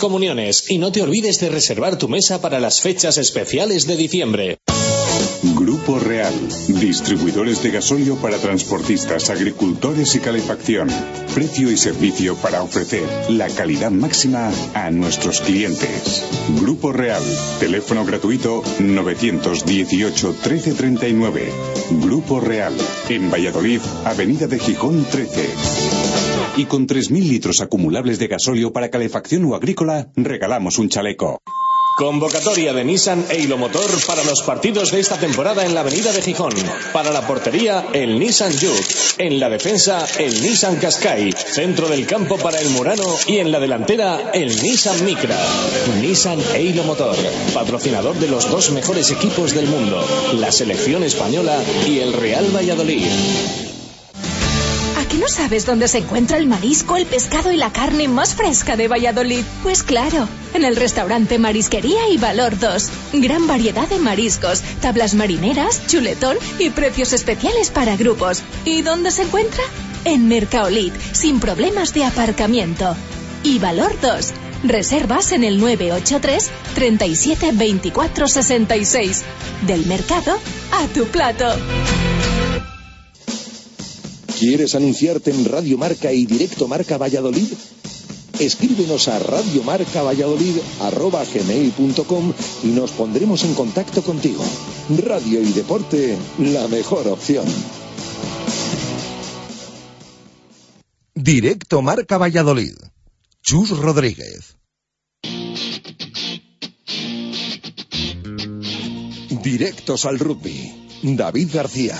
comuniones y no te olvides de reservar tu mesa para las fechas especiales de diciembre. Grupo Real, distribuidores de gasóleo para transportistas, agricultores y calefacción. Precio y servicio para ofrecer la calidad máxima a nuestros clientes. Grupo Real, teléfono gratuito 918 1339. Grupo Real, en Valladolid, Avenida de Gijón 13. Y con 3.000 litros acumulables de gasóleo para calefacción o agrícola, regalamos un chaleco. Convocatoria de Nissan e Motor para los partidos de esta temporada en la avenida de Gijón. Para la portería, el Nissan Juke. En la defensa, el Nissan Qashqai. Centro del campo para el Murano. Y en la delantera, el Nissan Micra. Nissan e Motor. Patrocinador de los dos mejores equipos del mundo. La selección española y el Real Valladolid. ¿A que no sabes dónde se encuentra el marisco, el pescado y la carne más fresca de Valladolid? Pues claro, en el restaurante Marisquería y Valor 2. Gran variedad de mariscos, tablas marineras, chuletón y precios especiales para grupos. ¿Y dónde se encuentra? En Mercaolit, sin problemas de aparcamiento. Y Valor 2. Reservas en el 983 37 24 66. Del mercado a tu plato. ¿Quieres anunciarte en Radio Marca y Directo Marca Valladolid? Escríbenos a radiomarcavalladolid.com y nos pondremos en contacto contigo. Radio y deporte, la mejor opción. Directo Marca Valladolid. Chus Rodríguez. Directos al rugby. David García.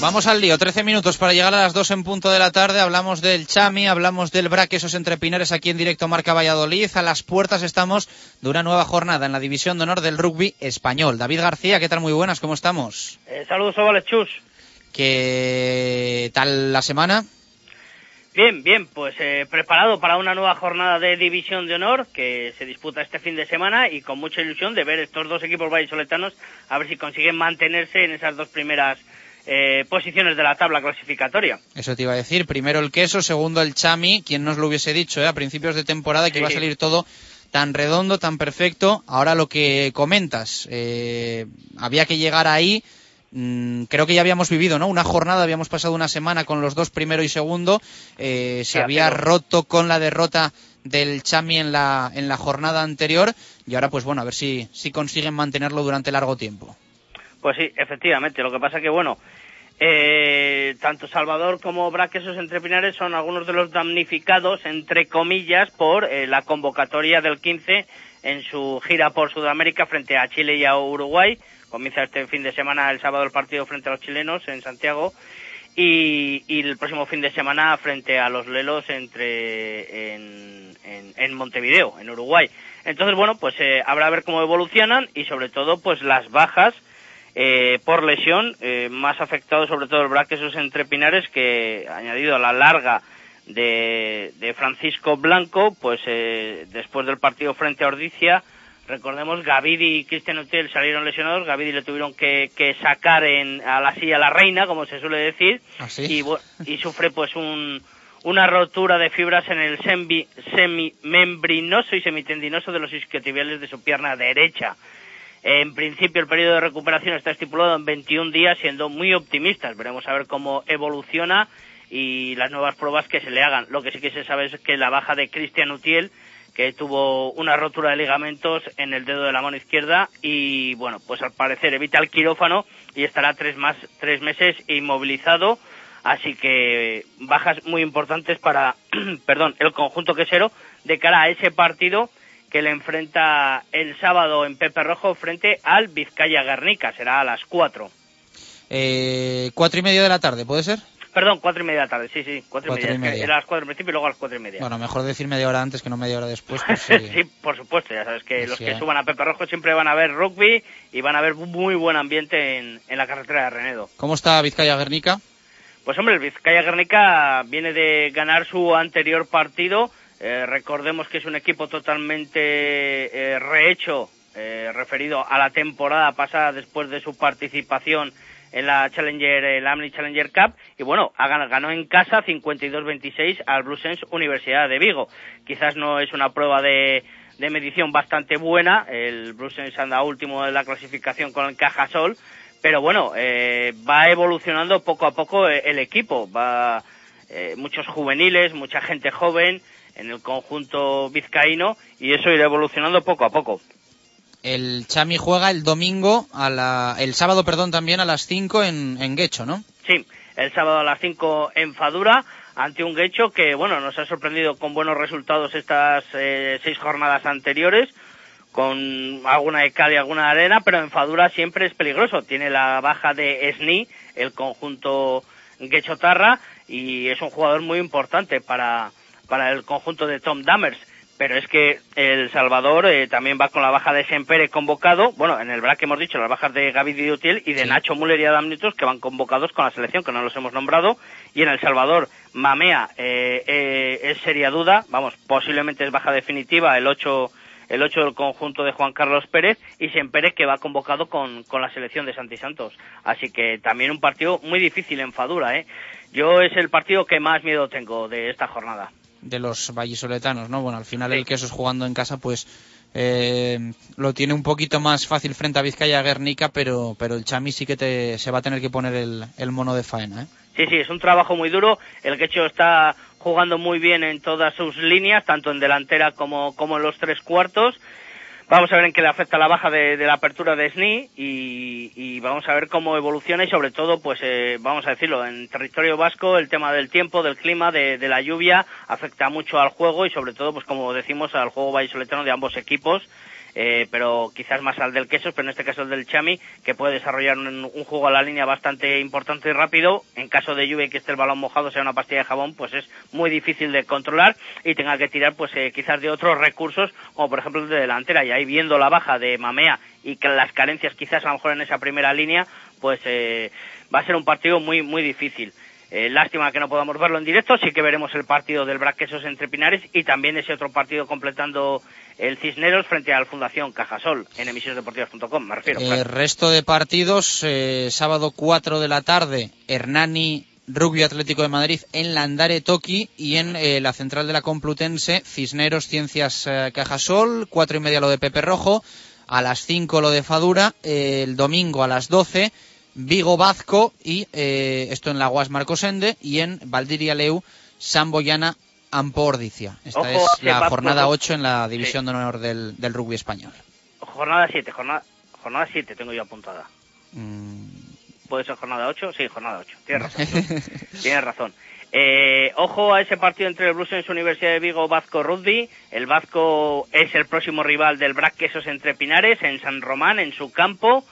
Vamos al lío, 13 minutos para llegar a las 2 en punto de la tarde. Hablamos del Chami, hablamos del Braquesos entre Pinares aquí en directo Marca Valladolid. A las puertas estamos de una nueva jornada en la División de Honor del Rugby Español. David García, ¿qué tal? Muy buenas, ¿cómo estamos? Eh, saludos, Ovales Chus. ¿Qué tal la semana? Bien, bien, pues eh, preparado para una nueva jornada de División de Honor que se disputa este fin de semana y con mucha ilusión de ver estos dos equipos vallisoletanos a ver si consiguen mantenerse en esas dos primeras eh, posiciones de la tabla clasificatoria. Eso te iba a decir. Primero el queso, segundo el chami. Quien nos lo hubiese dicho eh, a principios de temporada que iba a salir todo tan redondo, tan perfecto. Ahora lo que comentas, eh, había que llegar ahí. Mm, creo que ya habíamos vivido, ¿no? Una jornada, habíamos pasado una semana con los dos primero y segundo. Eh, se Sí, había pero- roto con la derrota del Chami en la, en la jornada anterior. Y ahora, pues bueno, a ver si, si consiguen mantenerlo durante largo tiempo. Pues sí, efectivamente. Lo que pasa que, bueno, eh, tanto Salvador como Braquesos entre Pinares son algunos de los damnificados, entre comillas, por eh, la convocatoria del 15 en su gira por Sudamérica frente a Chile y a Uruguay. Comienza este fin de semana, el sábado, el partido frente a los chilenos en Santiago. Y, y el próximo fin de semana frente a los Lelos entre en, en- en Montevideo, en Uruguay. Entonces, bueno, pues eh, habrá a ver cómo evolucionan y sobre todo, pues las bajas eh, por lesión, eh, más afectado sobre todo el Braquesos entre Pinares, que añadido a la larga de, de Francisco Blanco, pues eh, después del partido frente a Ordicia, recordemos Gavidi y Cristian Hotel salieron lesionados, Gavidi le tuvieron que, que sacar en, a la silla a la reina, como se suele decir, ¿Ah, sí? y, y sufre pues un, una rotura de fibras en el semi- semimembrinoso y semitendinoso de los isquiotibiales de su pierna derecha. En principio, el periodo de recuperación está estipulado en 21 días, siendo muy optimistas. Veremos a ver cómo evoluciona y las nuevas pruebas que se le hagan. Lo que sí que se sabe es que la baja de Cristian Utiel, que tuvo una rotura de ligamentos en el dedo de la mano izquierda y, bueno, pues al parecer evita el quirófano y estará tres, más, tres meses inmovilizado. Así que bajas muy importantes para, perdón, el conjunto quesero de cara a ese partido que le enfrenta el sábado en Pepe Rojo frente al Vizcaya Guernica. Será a las cuatro. Eh, cuatro y media de la tarde, ¿puede ser? Perdón, cuatro y media de la tarde, sí, sí, cuatro, y y media. Media. Era a las cuatro al principio y luego a las cuatro y media. Bueno, mejor decir media hora antes que no media hora después. Pues, sí. sí, por supuesto, ya sabes que los Sí, que eh. suban a Pepe Rojo siempre van a ver rugby y van a ver muy buen ambiente en, en la carretera de Renedo. ¿Cómo está Vizcaya Guernica? Pues hombre, el Vizcaya Guernica viene de ganar su anterior partido. Eh, recordemos que es un equipo totalmente eh, rehecho, eh, referido a la temporada pasada después de su participación en la Challenger, el Amni Challenger Cup. Y bueno, ganó en casa 52-26 al Bluesense Universidad de Vigo. Quizás no es una prueba de, de medición bastante buena. El Bluesense anda último de la clasificación con el Cajasol. Pero bueno, eh, va evolucionando poco a poco eh, el equipo. Va eh, muchos juveniles, mucha gente joven en el conjunto vizcaíno y eso irá evolucionando poco a poco. El Chami juega el domingo, a la, el sábado, perdón, también a las 5 en, en Guecho, ¿no? Sí, el sábado a las 5 en Fadura ante un Guecho que, bueno, nos ha sorprendido con buenos resultados estas eh, seis jornadas anteriores, con alguna de cal y alguna de arena, pero en Fadura siempre es peligroso. Tiene la baja de Sni, el conjunto Guechotarra, y es un jugador muy importante para, para el conjunto de Tom Dammers. Pero es que El Salvador eh, también va con la baja de Sempere convocado. Bueno, en el BRAC hemos dicho las bajas de Gaby Didutiel y de Nacho Müller y Adam Nitos que van convocados con la selección, que no los hemos nombrado. Y en El Salvador, Mamea eh, eh, es seria duda. Vamos, posiblemente es baja definitiva el 8 el 8 del conjunto de Juan Carlos Pérez y Sempere que va convocado con, con la selección de Santi Santos. Así que también un partido muy difícil en Fadura, ¿eh? Yo es el partido que más miedo tengo de esta jornada. De los vallisoletanos, ¿no? Bueno, al final el queso jugando en casa, pues eh, lo tiene un poquito más fácil frente a Vizcaya Guernica, pero, pero el Chami sí que te, se va a tener que poner el, el mono de faena, ¿eh? Sí, sí, es un trabajo muy duro. El Quecho está jugando muy bien en todas sus líneas, tanto en delantera como, como en los tres cuartos. Vamos a ver en qué le afecta la baja de, la apertura de SNI y, y vamos a ver cómo evoluciona y sobre todo, pues eh, vamos a decirlo, en territorio vasco el tema del tiempo, del clima, de, de la lluvia afecta mucho al juego y sobre todo, pues como decimos, al juego vallisoletano de ambos equipos. Eh, pero quizás más al del queso, pero en este caso el del Chami, que puede desarrollar un, un juego a la línea bastante importante y rápido. En caso de lluvia y que esté el balón mojado, sea una pastilla de jabón, pues es muy difícil de controlar y tenga que tirar, pues eh, quizás de otros recursos, como por ejemplo el de delantera. Y ahí viendo la baja de Mamea y las carencias quizás a lo mejor en esa primera línea, pues eh, va a ser un partido muy, muy difícil. Eh, lástima que no podamos verlo en directo, sí que veremos el partido del Braquesos entre Pinares y también ese otro partido completando el Cisneros frente al Fundación Cajasol en emisionesdeportivas.com, me refiero. El claro. resto de partidos, eh, sábado 4 de la tarde, Hernani Rugby Atlético de Madrid en Landare Toki y en eh, la central de la Complutense, Cisneros Ciencias eh, Cajasol, cuatro y media lo de Pepe Rojo, a las 5 lo de Fadura, eh, el domingo a las 12 Vigo Bazco y eh, esto en la Guas Marcosende y en Valdiria Leu Samboyana Ampordicia. Esta Ojo, es la jornada no- 8 en la división de honor del, del rugby español. Jornada 7, jornada, jornada 7 tengo yo apuntada. Mm, ¿Puede ser jornada 8? Sí, jornada 8. Tienes razón. Tienes razón. Eh, ojo a ese partido entre el Bluesens Universidad de Vigo Vasco Rugby. El Vasco es el próximo rival del Brac Quesos entre Pinares en San Román, en su campo.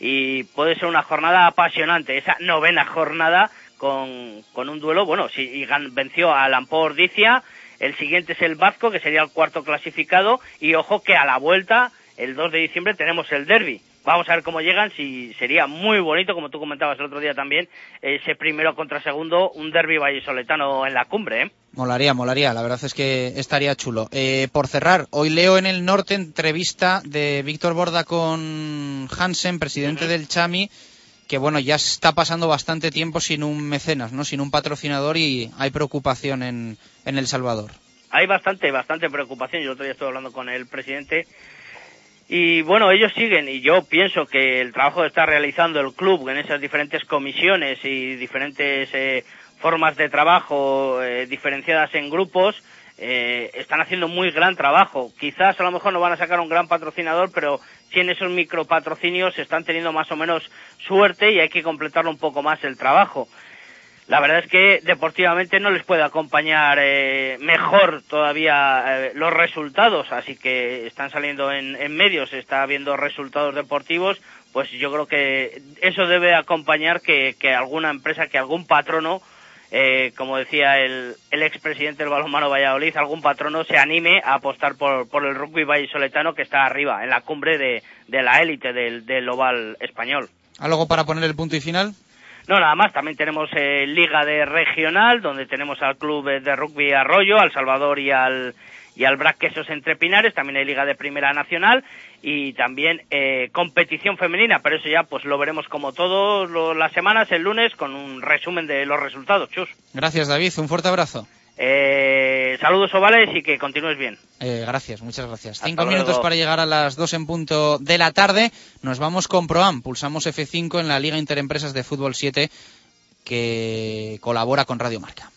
Y puede ser una jornada apasionante. Esa novena jornada con, con un duelo. Bueno, si y gan- venció a Lampor Dicia. El siguiente es el Vasco, que sería el cuarto clasificado. Y ojo que a la vuelta, el 2 de diciembre, tenemos el derby. Vamos a ver cómo llegan, si sería muy bonito, como tú comentabas el otro día también, ese primero contra segundo, un derby vallisoletano en la cumbre, ¿eh? Molaría, molaría, la verdad es que estaría chulo. Eh, por cerrar, hoy leo en el norte entrevista de Víctor Borda con Hansen, presidente del Chami, que bueno, ya está pasando bastante tiempo sin un mecenas, ¿no? Sin un patrocinador y hay preocupación en, en El Salvador. Hay bastante, bastante preocupación. Yo el otro día estuve hablando con el presidente y bueno, ellos siguen y yo pienso que el trabajo que está realizando el club en esas diferentes comisiones y diferentes eh, formas de trabajo eh, diferenciadas en grupos eh, están haciendo muy gran trabajo. Quizás a lo mejor no van a sacar un gran patrocinador, pero sí en esos micropatrocinios están teniendo más o menos suerte y hay que completarlo un poco más el trabajo. La verdad es que deportivamente no les puede acompañar eh, mejor todavía eh, los resultados, así que están saliendo en, en medios, está habiendo resultados deportivos, pues yo creo que eso debe acompañar que, que alguna empresa, que algún patrono, eh, como decía el, el expresidente del balonmano Valladolid, algún patrono se anime a apostar por, por el rugby vallisoletano que está arriba, en la cumbre de, de la élite del, del oval español. ¿Algo para poner el punto y final? No, nada más. También tenemos eh, Liga de Regional, donde tenemos al Club de Rugby Arroyo, al Salvador y al, y al Brac Quesos Entre Pinares. También hay Liga de Primera Nacional y también eh, competición femenina. Pero eso ya pues lo veremos como todas las semanas, el lunes, con un resumen de los resultados. Chus. Gracias, David. Un fuerte abrazo. Eh, saludos ovales y que continúes bien. Eh, gracias, muchas gracias. Hasta Cinco luego. minutos para llegar a las dos en punto de la tarde. Nos vamos con Proam. Pulsamos F5 en la Liga Interempresas de Fútbol 7 que colabora con Radio Marca.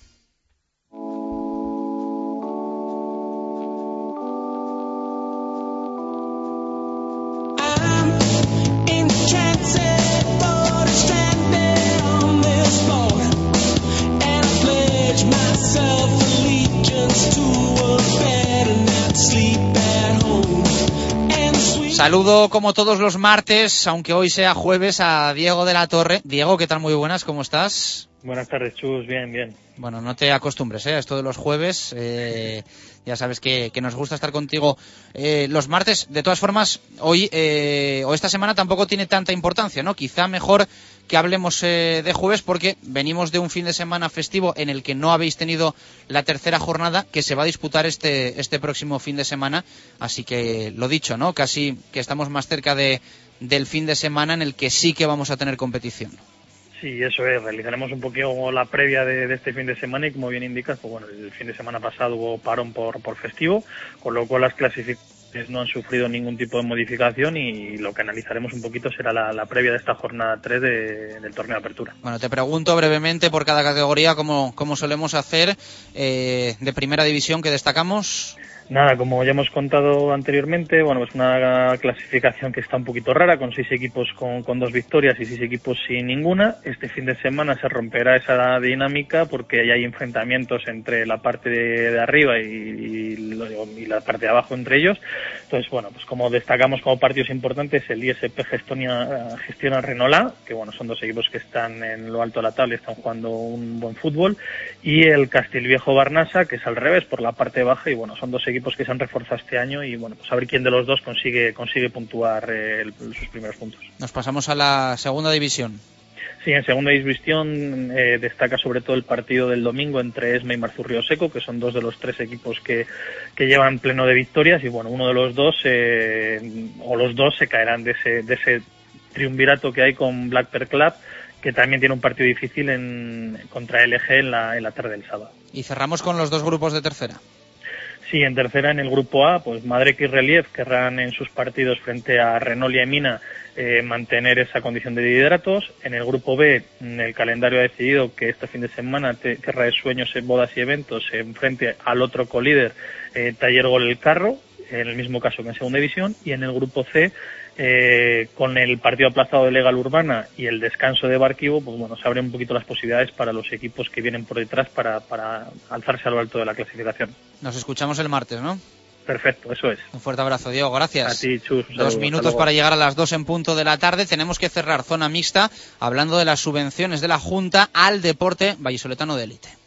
Saludo como todos los martes, aunque hoy sea jueves, a Diego de la Torre. Diego, ¿qué tal? Muy buenas, ¿cómo estás? Buenas tardes, Chus. Bien, bien. Bueno, no te acostumbres ¿eh? a esto de los jueves. eh, ya sabes que, que nos gusta estar contigo eh, los martes. De todas formas, hoy eh, o esta semana tampoco tiene tanta importancia, ¿no? Quizá mejor que hablemos eh, de jueves porque venimos de un fin de semana festivo en el que no habéis tenido la tercera jornada que se va a disputar este, este próximo fin de semana. Así que lo dicho, ¿no? Casi que estamos más cerca de, del fin de semana en el que sí que vamos a tener competición. Sí, eso es. Realizaremos un poquito la previa de, este fin de semana y, como bien indicas, pues bueno, el fin de semana pasado hubo parón por, por festivo, con lo cual las clasificaciones no han sufrido ningún tipo de modificación y lo que analizaremos un poquito será la, previa de esta jornada 3 de- del torneo de apertura. Bueno, te pregunto brevemente por cada categoría, como, como solemos hacer, eh, de primera división que destacamos. Nada, como ya hemos contado anteriormente, bueno, pues una clasificación que está un poquito rara, con seis equipos con, con dos victorias y seis equipos sin ninguna. Este fin de semana se romperá esa dinámica porque ya hay enfrentamientos entre la parte de, de arriba y, y y la parte de abajo entre ellos. Entonces, bueno, pues como destacamos como partidos importantes, el ISP gestiona, gestiona Renola, que bueno, son dos equipos que están en lo alto de la tabla y están jugando un buen fútbol, y el Castilviejo Barnasa, que es al revés, por la parte baja, y bueno, son dos equipos que se han reforzado este año y bueno, pues a ver quién de los dos consigue, consigue puntuar eh, el- sus primeros puntos. Nos pasamos a la segunda división. Sí, en segunda división eh, destaca sobre todo el partido del domingo entre Esma y Marzurrio Seco, que son dos de los tres equipos que, que llevan pleno de victorias y bueno, uno de los dos eh, o los dos se caerán de ese, de ese triunvirato que hay con Black Pearl Club, que también tiene un partido difícil en, contra LG en la, en la tarde del sábado. Y cerramos con los dos grupos de tercera. Sí, en tercera, en el grupo A, pues Madrid y Relief querrán en sus partidos frente a Renolia y Mina eh, mantener esa condición de lideratos. En el grupo B, el calendario ha decidido que este fin de semana Tierra de Sueños, en Bodas y Eventos se enfrente al otro colíder, eh, Taller Gol El Carro, en el mismo caso que en segunda división. Y en el grupo C, eh, con el partido aplazado de Legal Urbana y el descanso de Barquivo, pues bueno, se abren un poquito las posibilidades para los equipos que vienen por detrás para, para alzarse a lo alto de la clasificación. Nos escuchamos el martes, ¿no? Perfecto, eso es. Un fuerte abrazo, Diego. Gracias. A ti, Chus. Dos minutos para llegar a las dos en punto de la tarde. Tenemos que cerrar zona mixta hablando de las subvenciones de la Junta al deporte vallisoletano de élite.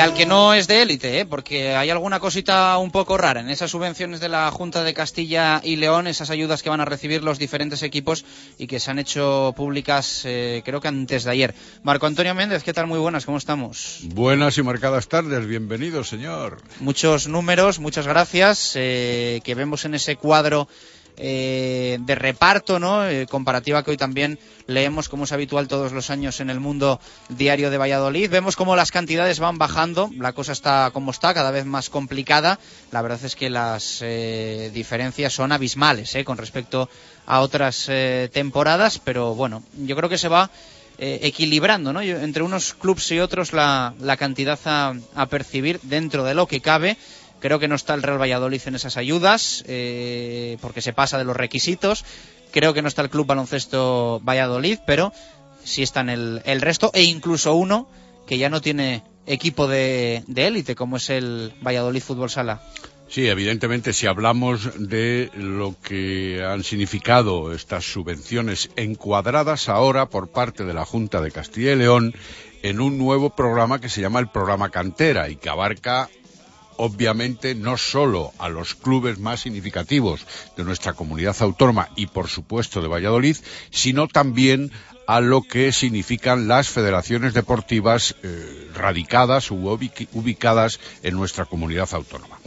Y al que no es de élite, ¿eh? porque hay alguna cosita un poco rara en esas subvenciones de la Junta de Castilla y León, esas ayudas que van a recibir los diferentes equipos y que se han hecho públicas eh, creo que antes de ayer. Marco Antonio Méndez, ¿qué tal? Muy buenas, ¿cómo estamos? Buenas y marcadas tardes, bienvenido señor. Muchos números, muchas gracias, eh, que vemos en ese cuadro eh, de reparto, ¿no? Eh, comparativa que hoy también leemos, como es habitual todos los años en el mundo diario de Valladolid. Vemos cómo las cantidades van bajando, la cosa está como está, cada vez más complicada. La verdad es que las eh, diferencias son abismales con respecto a otras temporadas, pero bueno, yo creo que se va equilibrando, ¿no? Entre unos clubes y otros la, la cantidad a, a percibir dentro de lo que cabe. Creo que no está el Real Valladolid en esas ayudas, eh, porque se pasa de los requisitos. Creo que no está el Club Baloncesto Valladolid, pero sí están el, el resto, e incluso uno que ya no tiene equipo de élite, como es el Valladolid Fútbol Sala. Sí, evidentemente, si hablamos de lo que han significado estas subvenciones encuadradas ahora por parte de la Junta de Castilla y León en un nuevo programa que se llama el programa Cantera y que abarca obviamente no solo a los clubes más significativos de nuestra comunidad autónoma y por supuesto de Valladolid, sino también a lo que significan las federaciones deportivas eh, radicadas u ubicadas en nuestra comunidad autónoma.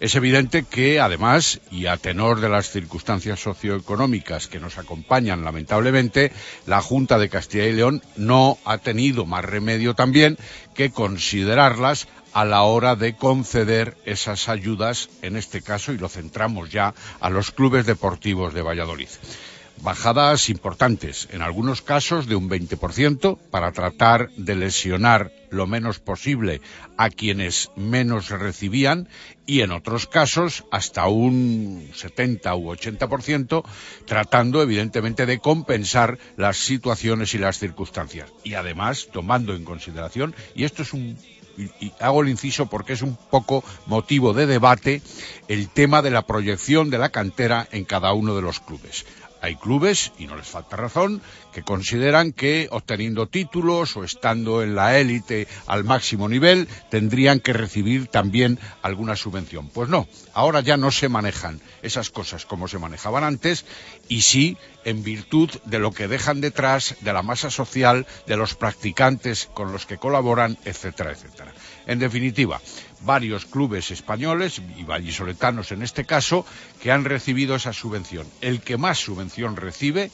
Es evidente que, además, y a tenor de las circunstancias socioeconómicas que nos acompañan, lamentablemente, la Junta de Castilla y León no ha tenido más remedio también que considerarlas a la hora de conceder esas ayudas, en este caso, y lo centramos ya a los clubes deportivos de Valladolid. Bajadas importantes, en algunos casos de un 20%, para tratar de lesionar lo menos posible a quienes menos recibían y en otros casos hasta un 70 u 80%, tratando evidentemente de compensar las situaciones y las circunstancias. Y además tomando en consideración, y esto es un y, hago el inciso porque es un poco motivo de debate el tema de la proyección de la cantera en cada uno de los clubes. Hay clubes, y no les falta razón, que consideran que obteniendo títulos o estando en la élite al máximo nivel tendrían que recibir también alguna subvención. Pues no, ahora ya no se manejan esas cosas como se manejaban antes y sí en virtud de lo que dejan detrás de la masa social, de los practicantes con los que colaboran, etcétera, etcétera. En definitiva, varios clubes españoles y vallisoletanos en este caso que han recibido esa subvención. El que más subvención recibe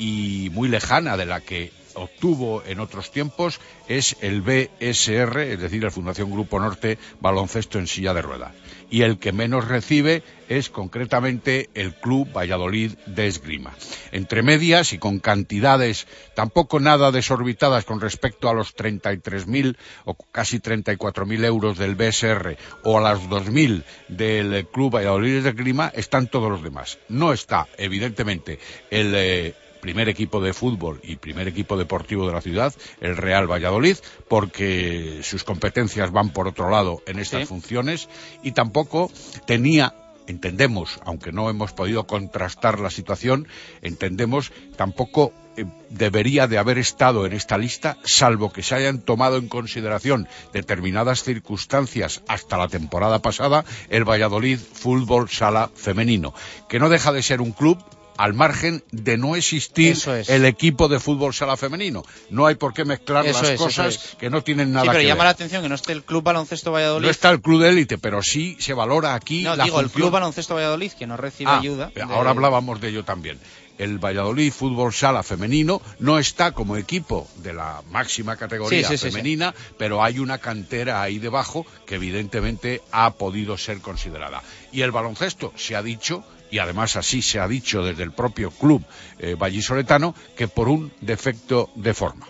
y muy lejana de la que obtuvo en otros tiempos es el BSR, es decir, la Fundación Grupo Norte Baloncesto en Silla de Ruedas. Y el que menos recibe es concretamente el Club Valladolid de Esgrima. Entre medias y con cantidades tampoco nada desorbitadas con respecto a los 33.000 o casi 34.000 euros del BSR o a las 2.000 del Club Valladolid de Esgrima están todos los demás. No está, evidentemente, el. Eh, primer equipo de fútbol y primer equipo deportivo de la ciudad, el Real Valladolid, porque sus competencias van por otro lado en estas funciones y tampoco tenía entendemos, aunque no hemos podido contrastar la situación, entendemos tampoco eh, debería de haber estado en esta lista, salvo que se hayan tomado en consideración determinadas circunstancias hasta la temporada pasada, el Valladolid Fútbol Sala Femenino, que no deja de ser un club al margen de no existir el equipo de fútbol sala femenino. No hay por qué mezclar las cosas que no tienen nada sí, pero llama la atención que no esté el Club Baloncesto Valladolid. No está el Club de élite, pero sí se valora aquí no, digo, el Club Baloncesto Valladolid, que no recibe ah, ayuda. Ahora hablábamos de ello también. El Valladolid Fútbol Sala Femenino no está como equipo de la máxima categoría femenina, pero hay una cantera ahí debajo que evidentemente ha podido ser considerada. Y el baloncesto, se ha dicho, y además así se ha dicho desde el propio club eh, vallisoletano, que por un defecto de forma.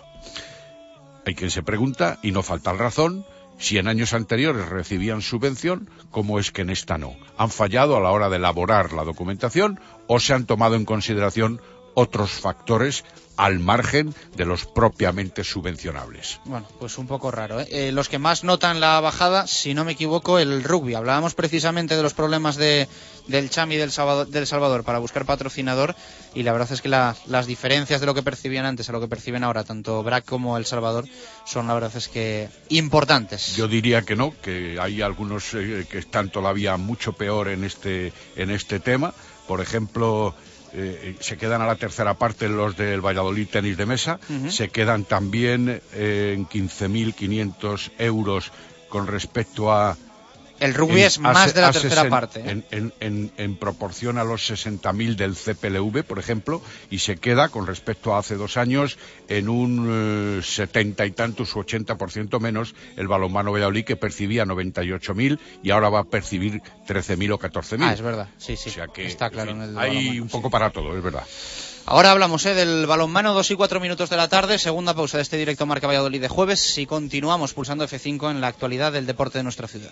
Hay quien se pregunta, y no falta razón, si en años anteriores recibían subvención, ¿cómo es que en esta no? ¿Han fallado a la hora de elaborar la documentación o se han tomado en consideración otros factores al margen de los propiamente subvencionables. Bueno, pues un poco raro. ¿eh? Eh, los que más notan la bajada, si no me equivoco, el rugby. Hablábamos precisamente de los problemas de, del Chami del Salvador, del Salvador para buscar patrocinador y la verdad es que la- las diferencias de lo que percibían antes a lo que perciben ahora, tanto BRAC como El Salvador, son la verdad es que importantes. Yo diría que no, que hay algunos eh, que están todavía mucho peor en este, en este tema. Por ejemplo, eh, se quedan a la tercera parte los del Valladolid Tenis de Mesa, se quedan también eh, en 15.500 euros con respecto a... El rugby en- es más de la tercera sesen- parte. ¿eh? En, en- en- proporción a los 60.000 del CPLV, por ejemplo, y se queda con respecto a hace dos años en un eh, 70 y tantos u 80% menos el balonmano Valladolid que percibía 98.000 y ahora va a percibir 13.000 o 14.000. Ah, es verdad. Sí, sí. Está claro. en el Hay un poco para todo, es verdad. Ahora hablamos ¿eh? del balonmano, 2 y 4 minutos de la tarde, segunda pausa de este directo Marca Valladolid de jueves y continuamos pulsando F5 en la actualidad del deporte de nuestra ciudad.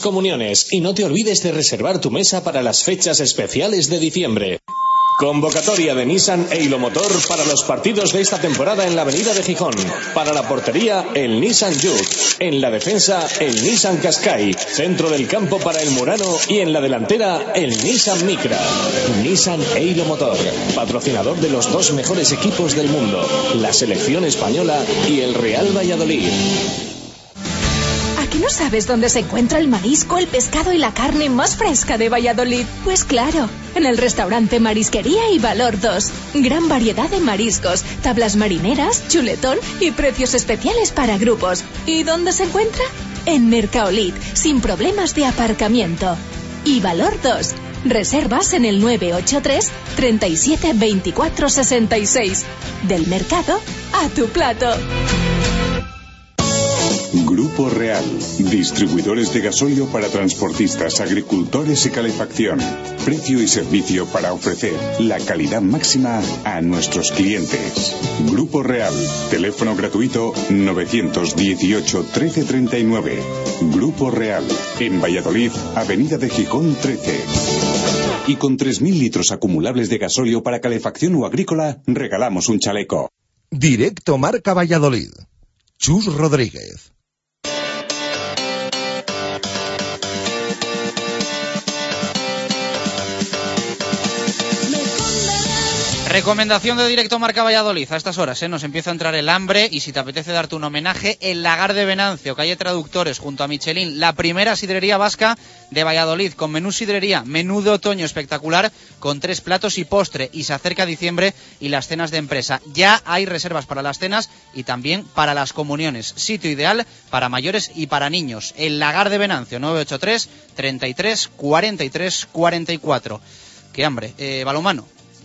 comuniones y no te olvides de reservar tu mesa para las fechas especiales de diciembre. Convocatoria de Nissan e Motor para los partidos de esta temporada en la avenida de Gijón. Para la portería, el Nissan Juke. En la defensa, el Nissan Qashqai. Centro del campo para el Murano y en la delantera, el Nissan Micra. Nissan e Motor, patrocinador de los dos mejores equipos del mundo, la selección española y el Real Valladolid. ¿A que no sabes dónde se encuentra el marisco, el pescado y la carne más fresca de Valladolid? Pues claro, en el restaurante Marisquería y Valor 2. Gran variedad de mariscos, tablas marineras, chuletón y precios especiales para grupos. ¿Y dónde se encuentra? En Mercaolit, sin problemas de aparcamiento. Y Valor 2. Reservas en el 983 37 24 66. Del mercado a tu plato. Grupo Real, distribuidores de gasóleo para transportistas, agricultores y calefacción. Precio y servicio para ofrecer la calidad máxima a nuestros clientes. Grupo Real, teléfono gratuito 918 1339. Grupo Real, en Valladolid, Avenida de Gijón 13. Y con 3.000 litros acumulables de gasóleo para calefacción o agrícola, regalamos un chaleco. Directo Marca Valladolid. Chus Rodríguez. Recomendación de directo Marca Valladolid. A estas horas ¿eh? nos empieza a entrar el hambre y si te apetece darte un homenaje, el Lagar de Venancio, calle Traductores, junto a Michelin, la primera sidrería vasca de Valladolid, con menú sidrería, menú de otoño espectacular, con tres platos y postre. Y se acerca diciembre y las cenas de empresa. Ya hay reservas para las cenas y también para las comuniones. Sitio ideal para mayores y para niños. El Lagar de Venancio, 983 33 43 44. Qué hambre. Eh, balomano.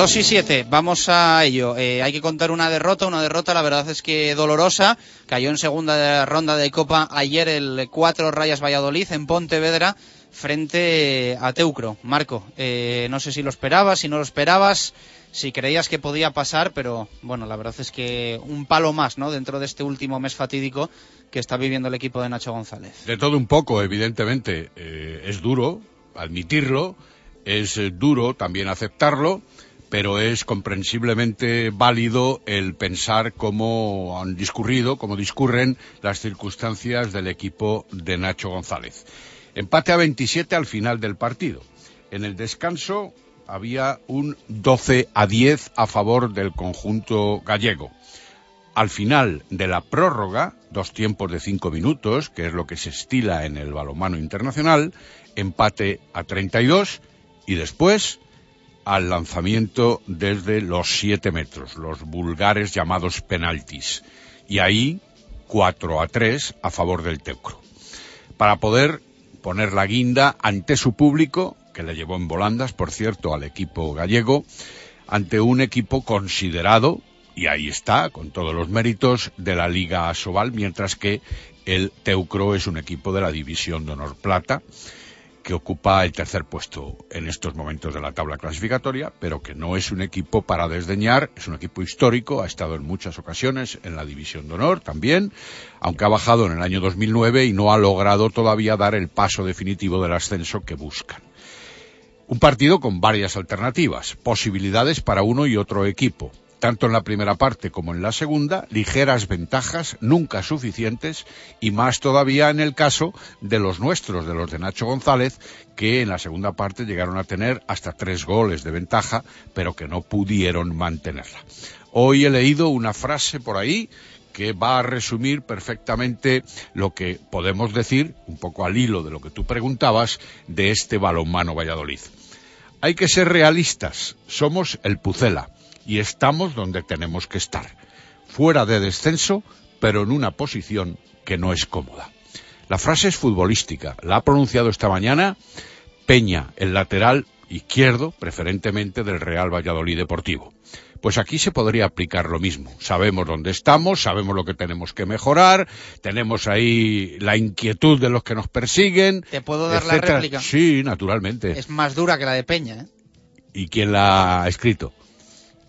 Dos y siete, vamos a ello. Eh, hay que contar una derrota, una derrota, la verdad es que dolorosa. Cayó en segunda ronda de Copa ayer el cuatro Rayas Valladolid en Pontevedra frente a Teucro. Marco, eh, no sé si lo esperabas, si no lo esperabas, si creías que podía pasar, pero bueno, la verdad es que un palo más, ¿no? Dentro de este último mes fatídico que está viviendo el equipo de Nacho González. De todo un poco, evidentemente. Eh, es duro admitirlo, es eh, duro también aceptarlo, pero es comprensiblemente válido el pensar cómo han discurrido, cómo discurren las circunstancias del equipo de Nacho González. Empate a 27 al final del partido. En el descanso había un 12 a 10 a favor del conjunto gallego. Al final de la prórroga, dos tiempos de cinco minutos, que es lo que se estila en el balonmano internacional, empate a 32 y después al lanzamiento desde los 7 metros, los vulgares llamados penaltis. Y ahí 4 a 3 a favor del Teucro. Para poder poner la guinda ante su público, que le llevó en volandas, por cierto, al equipo gallego, ante un equipo considerado, y ahí está, con todos los méritos, de la Liga Asobal, mientras que el Teucro es un equipo de la División de Honor Plata, que ocupa el tercer puesto en estos momentos de la tabla clasificatoria, pero que no es un equipo para desdeñar, es un equipo histórico, ha estado en muchas ocasiones en la División de Honor también, aunque ha bajado en el año 2009 y no ha logrado todavía dar el paso definitivo del ascenso que buscan. Un partido con varias alternativas, posibilidades para uno y otro equipo tanto en la primera parte como en la segunda, ligeras ventajas, nunca suficientes, y más todavía en el caso de los nuestros, de los de Nacho González, que en la segunda parte llegaron a tener hasta tres goles de ventaja, pero que no pudieron mantenerla. Hoy he leído una frase por ahí que va a resumir perfectamente lo que podemos decir, un poco al hilo de lo que tú preguntabas, de este balonmano Valladolid. Hay que ser realistas, somos el Pucela y estamos donde tenemos que estar, fuera de descenso, pero en una posición que no es cómoda. La frase es futbolística, la ha pronunciado esta mañana Peña, el lateral izquierdo, preferentemente del Real Valladolid Deportivo. Pues aquí se podría aplicar lo mismo. Sabemos dónde estamos, sabemos lo que tenemos que mejorar, tenemos ahí la inquietud de los que nos persiguen. ¿Te puedo dar la réplica? Sí, naturalmente. Es más dura que la de Peña, ¿eh? ¿Y quién la ha escrito?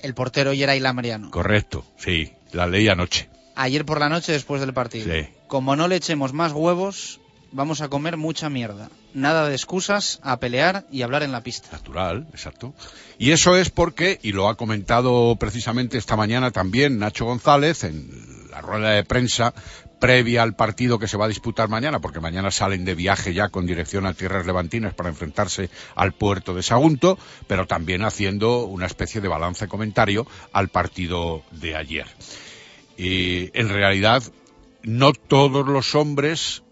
El portero Yeray Lamariano. Correcto, sí, la leí anoche. Ayer por la noche después del partido. Sí. Como no le echemos más huevos, vamos a comer mucha mierda. Nada de excusas, a pelear y hablar en la pista. Natural, exacto. Y eso es porque, y lo ha comentado precisamente esta mañana también Nacho González en la rueda de prensa previa al partido que se va a disputar mañana, porque mañana salen de viaje ya con dirección a tierras levantinas para enfrentarse al puerto de Sagunto, pero también haciendo una especie de balance comentario al partido de ayer. Y en realidad, no todos los hombres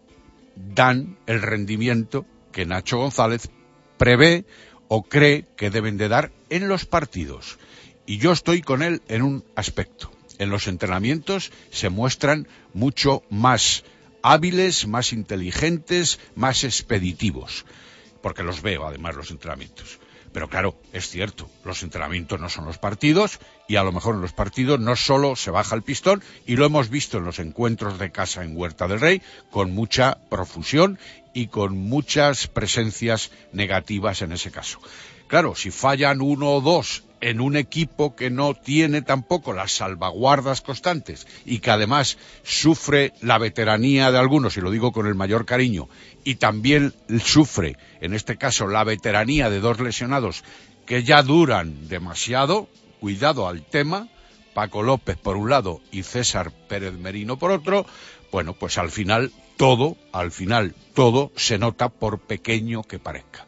dan el rendimiento que Nacho González prevé o cree que deben de dar en los partidos. Y yo estoy con él en un aspecto. En los entrenamientos se muestran mucho más hábiles, más inteligentes, más expeditivos. Porque los veo además los entrenamientos. Pero claro, es cierto, los entrenamientos no son los partidos y a lo mejor en los partidos no solo se baja el pistón y lo hemos visto en los encuentros de casa en Huerta del Rey con mucha profusión y con muchas presencias negativas en ese caso. Claro, si fallan uno o dos en un equipo que no tiene tampoco las salvaguardas constantes y que además sufre la veteranía de algunos, y lo digo con el mayor cariño, y también sufre, en este caso, la veteranía de dos lesionados que ya duran demasiado, cuidado al tema, Paco López por un lado y César Pérez Merino por otro, bueno, pues al final todo, al final todo se nota por pequeño que parezca.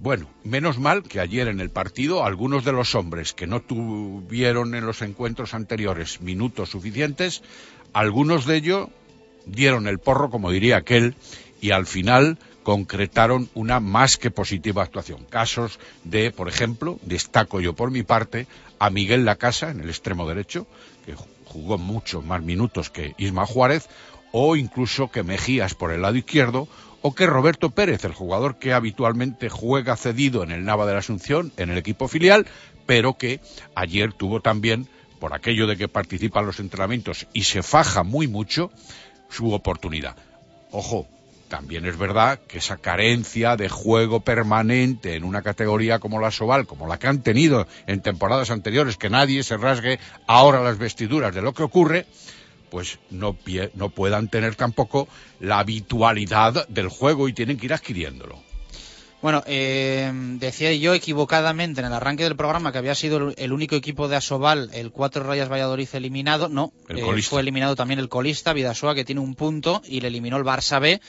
Bueno, menos mal que ayer en el partido algunos de los hombres que no tuvieron en los encuentros anteriores minutos suficientes, algunos de ellos dieron el porro, como diría aquel, y al final concretaron una más que positiva actuación. Casos de, por ejemplo, destaco yo por mi parte, a Miguel Lacasa en el extremo derecho, que jugó muchos más minutos que Isma Juárez, o incluso que Mejías por el lado izquierdo, o que Roberto Pérez, el jugador que habitualmente juega cedido en el Nava de la Asunción, en el equipo filial, pero que ayer tuvo también, por aquello de que participa en los entrenamientos y se faja muy mucho, su oportunidad. Ojo, también es verdad que esa carencia de juego permanente en una categoría como la Soval, como la que han tenido en temporadas anteriores, que nadie se rasgue ahora las vestiduras de lo que ocurre, pues no, pie- no puedan tener tampoco la habitualidad del juego y tienen que ir adquiriéndolo. Bueno, eh, decía yo equivocadamente en el arranque del programa que había sido el- único equipo de Asobal, el Cuatro Rayas Valladolid eliminado. No, El eh, fue eliminado también el colista, Vidasoa, que tiene un punto y le eliminó el Barça B.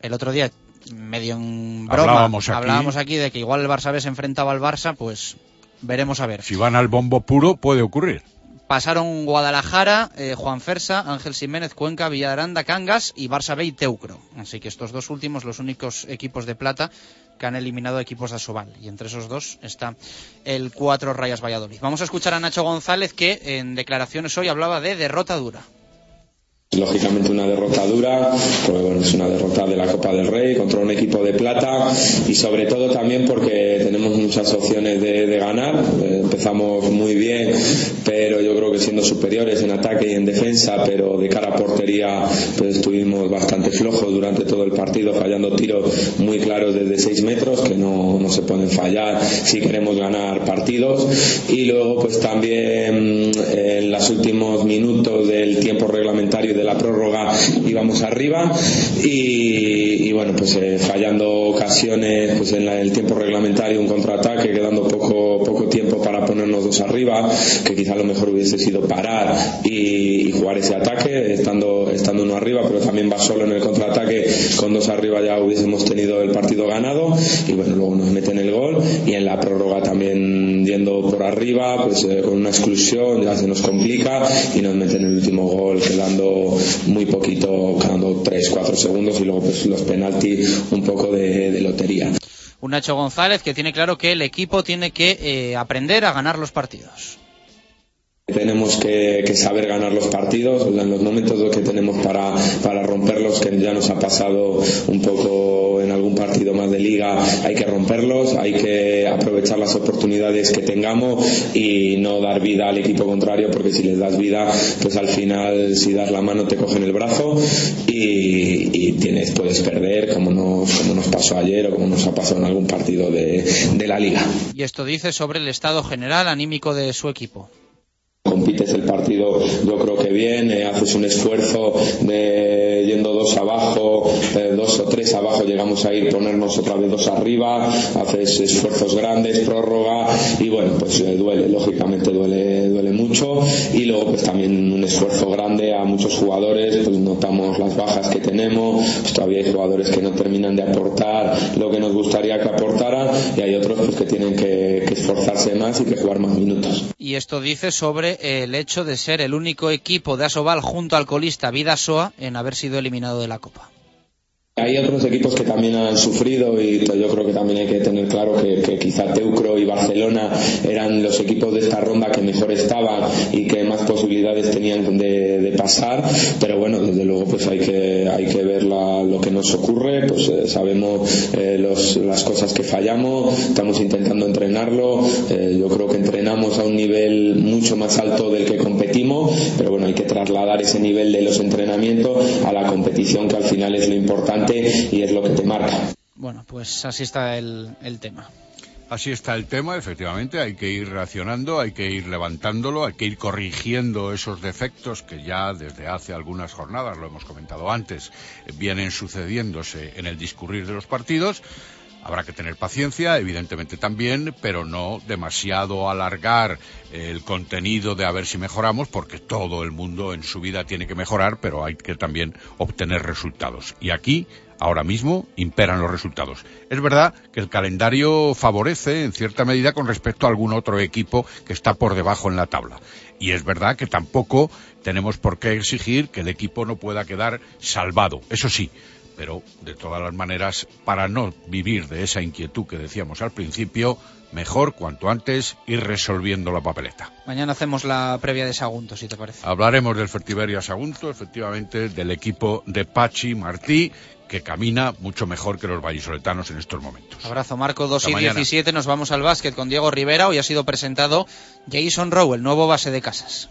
El otro día medio en broma, Hablábamos aquí. hablábamos aquí de que igual el Barça B se enfrentaba al Barça, pues veremos a ver. Si van al bombo puro, puede ocurrir. Pasaron Guadalajara, eh, Juan Fersa, Ángel Jiménez, Cuenca, Villaranda, Cangas y Barça B y Teucro. Así que estos dos últimos, los únicos equipos de plata que han eliminado equipos de Asobal. Y entre esos dos está el Cuatro Rayas Valladolid. Vamos a escuchar a Nacho González que en declaraciones hoy hablaba de derrota dura. Lógicamente una derrota dura, porque bueno, es una derrota de la Copa del Rey contra un equipo de plata y sobre todo también porque tenemos muchas opciones de, ganar. Eh, empezamos muy bien, pero yo creo que siendo superiores en ataque y en defensa, pero de cara a portería pues estuvimos bastante flojos durante todo el partido, fallando tiros muy claros desde 6 metros que no, no se pueden fallar si queremos ganar partidos. Y luego pues también en los últimos minutos del tiempo reglamentario de la prórroga íbamos arriba y, y bueno pues eh, fallando ocasiones pues en la- el tiempo reglamentario un contraataque quedando poco poco tiempo para ponernos dos arriba que quizá lo mejor hubiese sido parar y, y jugar ese ataque estando estando uno arriba pero también va solo en el contraataque con dos arriba ya hubiésemos tenido el partido ganado. Y bueno luego nos meten el gol y en la prórroga también yendo por arriba pues eh, con una exclusión ya se nos complica y nos meten el último gol quedando muy poquito quedando 3-4 segundos y luego pues los penaltis un poco de, de lotería Un Nacho González que tiene claro que el equipo tiene que eh, aprender a ganar los partidos. Tenemos que, saber ganar los partidos en los momentos que tenemos para, para romperlos que ya nos ha pasado un poco en algún partido más de liga hay que romperlos hay que aprovechar las oportunidades que tengamos y no dar vida al equipo contrario porque si les das vida pues al final si das la mano te cogen el brazo y, y tienes puedes perder como nos, como nos pasó ayer o como nos ha pasado en algún partido de, de la liga Y esto dice sobre el estado general anímico de su equipo. El partido yo creo que bien, haces un esfuerzo de yendo dos abajo, eh, dos o tres abajo llegamos a ir ponernos otra vez dos arriba, haces esfuerzos grandes, prórroga y bueno pues eh, duele, lógicamente duele, duele mucho y luego pues también un esfuerzo grande a muchos jugadores, pues notamos las bajas que tenemos, pues todavía hay jugadores que no terminan de aportar lo que nos gustaría que aportaran y hay otros pues que tienen que, que esforzarse más y que jugar más minutos. Y esto dice sobre el hecho de ser el único equipo de Asobal junto al colista Vidasoa en haber sido eliminado de la Copa. Hay otros equipos que también han sufrido y yo creo que también hay que tener claro que, que quizá Teucro y Barcelona eran los equipos de esta ronda que mejor estaban y que más posibilidades tenían de, pasar, pero bueno, desde luego pues hay que, hay que ver lo que nos ocurre, pues eh, sabemos eh, las cosas que fallamos, estamos intentando entrenarlo, eh, yo creo que entrenamos a un nivel mucho más alto del que competimos, pero bueno, hay que trasladar ese nivel de los entrenamientos a la competición que al final es lo importante y es lo que te marca. Bueno, pues así está el, el tema. Así está el tema, efectivamente, hay que ir reaccionando, hay que ir levantándolo, hay que ir corrigiendo esos defectos que ya desde hace algunas jornadas, lo hemos comentado antes, vienen sucediéndose en el discurrir de los partidos. Habrá que tener paciencia, evidentemente también, pero no demasiado alargar el contenido de a ver si mejoramos, porque todo el mundo en su vida tiene que mejorar, pero hay que también obtener resultados. Y aquí, ahora mismo, imperan los resultados. Es verdad que el calendario favorece en cierta medida con respecto a algún otro equipo que está por debajo en la tabla. Y es verdad que tampoco tenemos por qué exigir que el equipo no pueda quedar salvado. Eso sí, pero de todas las maneras, para no vivir de esa inquietud que decíamos al principio, mejor cuanto antes ir resolviendo la papeleta. Mañana hacemos la previa de Sagunto, si te parece. Hablaremos del Fertiberia Sagunto, efectivamente, del equipo de Pachi Martí, que camina mucho mejor que los vallisoletanos en estos momentos. Abrazo, Marco. 2 Hasta y mañana. 17 nos vamos al básquet con Diego Rivera. Hoy ha sido presentado Jason Rowe, el nuevo base de casas.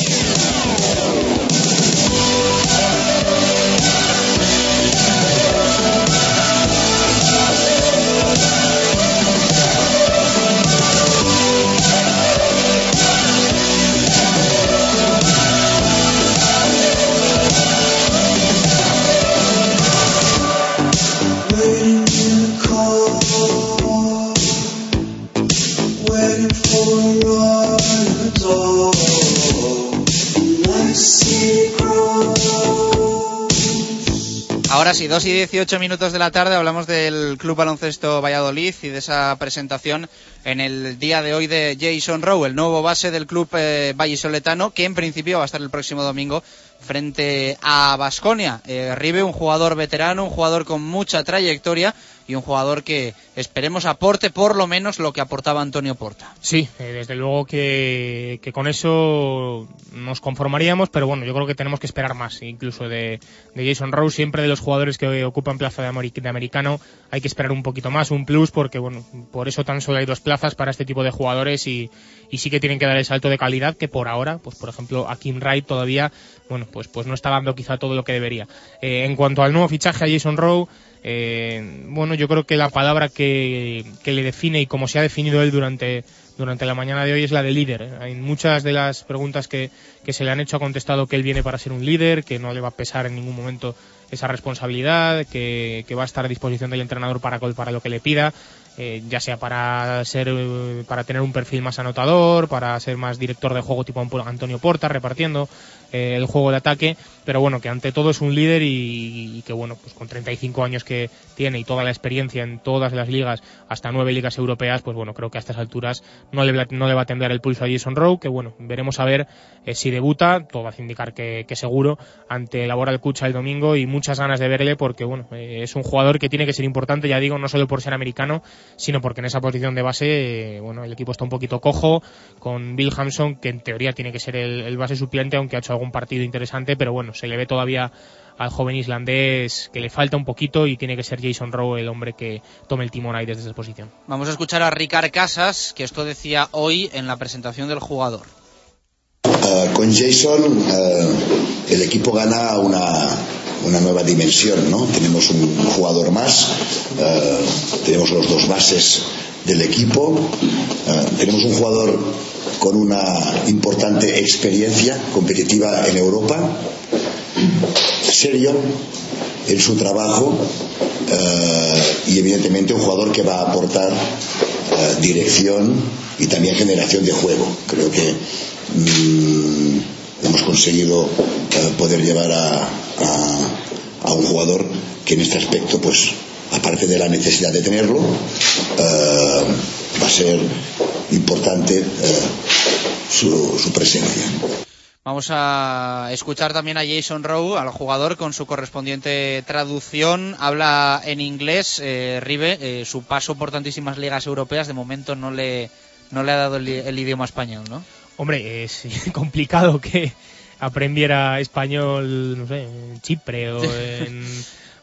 Ahora sí, 2 y 18 minutos de la tarde hablamos del Club Baloncesto Valladolid y de esa presentación en el día de hoy de Jason Rowe, el nuevo base del club eh, vallisoletano, que en principio va a estar el próximo domingo frente a Basconia. Eh, un jugador veterano, un jugador con mucha trayectoria y un jugador que esperemos aporte por lo menos lo que aportaba Antonio Porta. Sí, eh, desde luego que, que con eso nos conformaríamos, pero bueno, yo creo que tenemos que esperar más, incluso de, de Jason Rose, siempre de los jugadores que ocupan plaza de, de americano, hay que esperar un poquito más, un plus, porque bueno, por eso tan solo hay dos plazas para este tipo de jugadores y, y sí que tienen que dar el salto de calidad que por ahora, pues por ejemplo, a Kim Wright todavía, bueno, pues, pues no está dando quizá todo lo que debería. Eh, en cuanto al nuevo fichaje a Jason Rowe, eh, bueno, yo creo que la palabra que, le define y como se ha definido él durante, durante la mañana de hoy es la de líder. ¿eh? En muchas de las preguntas que, se le han hecho ha contestado que él viene para ser un líder, que no le va a pesar en ningún momento esa responsabilidad, que, va a estar a disposición del entrenador para, para lo que le pida, eh, ya sea para ser, eh, para tener un perfil más anotador, para ser más director de juego tipo Antonio Porta, repartiendo eh, el juego de ataque, pero bueno, que ante todo es un líder y, que bueno, pues con 35 años que tiene y toda la experiencia en todas las ligas, hasta nueve ligas europeas, pues bueno, creo que a estas alturas no le, va- no le va a temblar el pulso a Jason Rowe, que bueno, veremos a ver eh, si debuta, todo hace indicar que, que seguro, ante la Boral Cucha el domingo y muchas ganas de verle porque bueno, es un jugador que tiene que ser importante, ya digo, no solo por ser americano, sino porque en esa posición de base, bueno, el equipo está un poquito cojo, con Bill Hampson, que en teoría tiene que ser el, el base suplente, aunque ha hecho algún partido interesante, pero bueno, se le ve todavía al joven islandés que le falta un poquito y tiene que ser Jason Rowe el hombre que tome el timón ahí desde esa posición. Vamos a escuchar a Ricard Casas, que esto decía hoy en la presentación del jugador. Eh, con Jason eh, el equipo gana una, una nueva dimensión, ¿no? Tenemos un jugador más, eh, tenemos los dos bases del equipo, tenemos un jugador con una importante experiencia competitiva en Europa, serio en su trabajo y evidentemente un jugador que va a aportar dirección y también generación de juego. Creo que mm, hemos conseguido eh, poder llevar a, un jugador que en este aspecto, pues, aparte de la necesidad de tenerlo, eh, va a ser importante eh, su, su presencia. Vamos a escuchar también a Jason Rowe, al jugador, con su correspondiente traducción. Habla en inglés, eh, Ribe, eh, su paso por tantísimas ligas europeas de momento no le, no le ha dado el idioma español, ¿no? Hombre, es complicado que aprendiera español, no sé, en Chipre o en,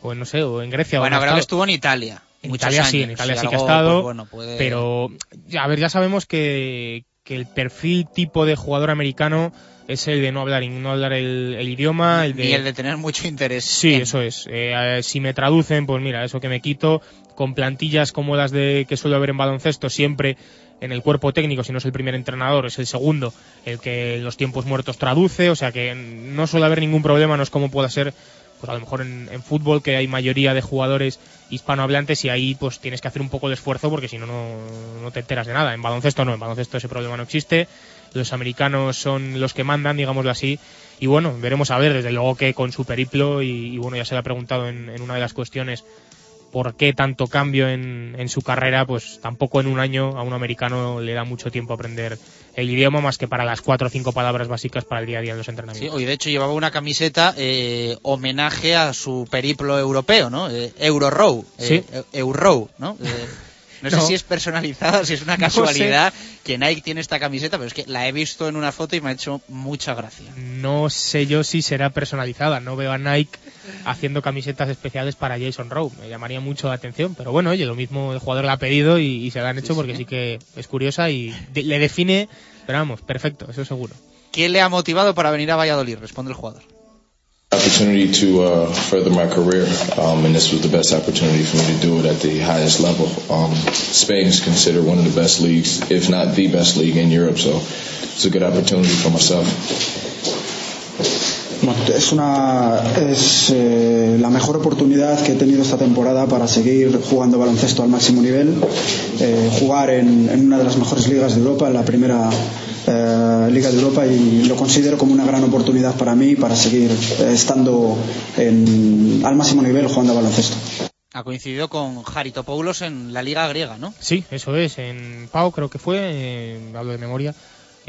o en, no sé, o en Grecia. Bueno, en creo que estuvo en Italia. En Italia sí, en Italia y sí que ha estado, pues, bueno, puede- pero a ver, ya sabemos que, que el perfil tipo de jugador americano es el de no hablar, no hablar el, el idioma, el de, Ni el de tener mucho interés. Sí, en- eso es. Eh, si me traducen, pues mira, eso que me quito, con plantillas como las de que suele haber en baloncesto, siempre en el cuerpo técnico, si no es el primer entrenador, es el segundo el que los tiempos muertos traduce, o sea que no suele haber ningún problema, no es como pueda ser, pues a lo mejor en, fútbol, que hay mayoría de jugadores hispanohablantes y ahí pues tienes que hacer un poco de esfuerzo porque si no, no no te enteras de nada. En baloncesto no, en baloncesto ese problema no existe. Los americanos son los que mandan, digámoslo así. Y bueno, veremos a ver, desde luego que con su periplo, y, y bueno, ya se le ha preguntado en, en una de las cuestiones por qué tanto cambio en, en su carrera, pues tampoco en un año a un americano le da mucho tiempo a aprender el idioma más que para las cuatro o cinco palabras básicas para el día a día en los Sí, entrenamientos. hoy de hecho llevaba una camiseta eh, homenaje a su periplo europeo, ¿no? Eh, Eurorow, eh, Sí. Eu- Eurow, ¿no? No, No. sé si es personalizada, si es una No casualidad que Nike tiene esta camiseta, pero es que la he visto en una foto y me ha hecho mucha gracia. No sé yo si será personalizada, no veo a Nike haciendo camisetas especiales para Jason Rowe, me llamaría mucho la atención, pero bueno, oye, lo mismo el jugador la ha pedido y, y se la han hecho porque sí que es curiosa y de- le define, pero vamos, perfecto, eso seguro. ¿Qué le ha motivado para venir a Valladolid? Responde el jugador. Opportunity to uh, further my career, um, and this was the best opportunity for me to do it at the highest level. Um, Spain is considered one of the best leagues, if not the best league in Europe, so it's a good opportunity for myself. Es una es eh, la mejor oportunidad que he tenido esta temporada para seguir jugando baloncesto al máximo nivel, eh, jugar en, en una de las mejores ligas de Europa, en la primera eh, liga de Europa y lo considero como una gran oportunidad para mí para seguir eh, estando en, al, máximo nivel jugando a baloncesto. Ha coincidido con Jaritopoulos en la liga griega, ¿no? Sí, eso es. En Pau creo que fue, eh, hablo de memoria,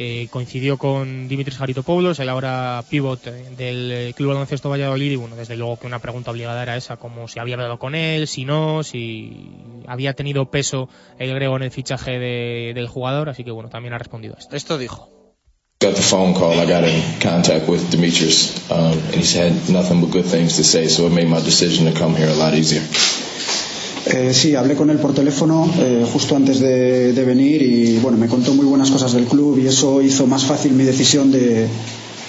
eh, coincidió con Dimitris Haritopoulos, el ahora pivot del eh, Club Baloncesto Valladolid, y bueno, desde luego que una pregunta obligada era esa, como si había hablado con él, si no, si había tenido peso el griego en el fichaje de- del jugador, así que bueno, también ha respondido a esto. Esto dijo. Got the phone call. I got in contact with Demetrius, um, and he's had nothing but good things to say. So it made my decision to come here a lot easier. Eh, sí, hablé con él por teléfono eh, justo antes de, de venir y bueno, me contó muy buenas cosas del club y eso hizo más fácil mi decisión de,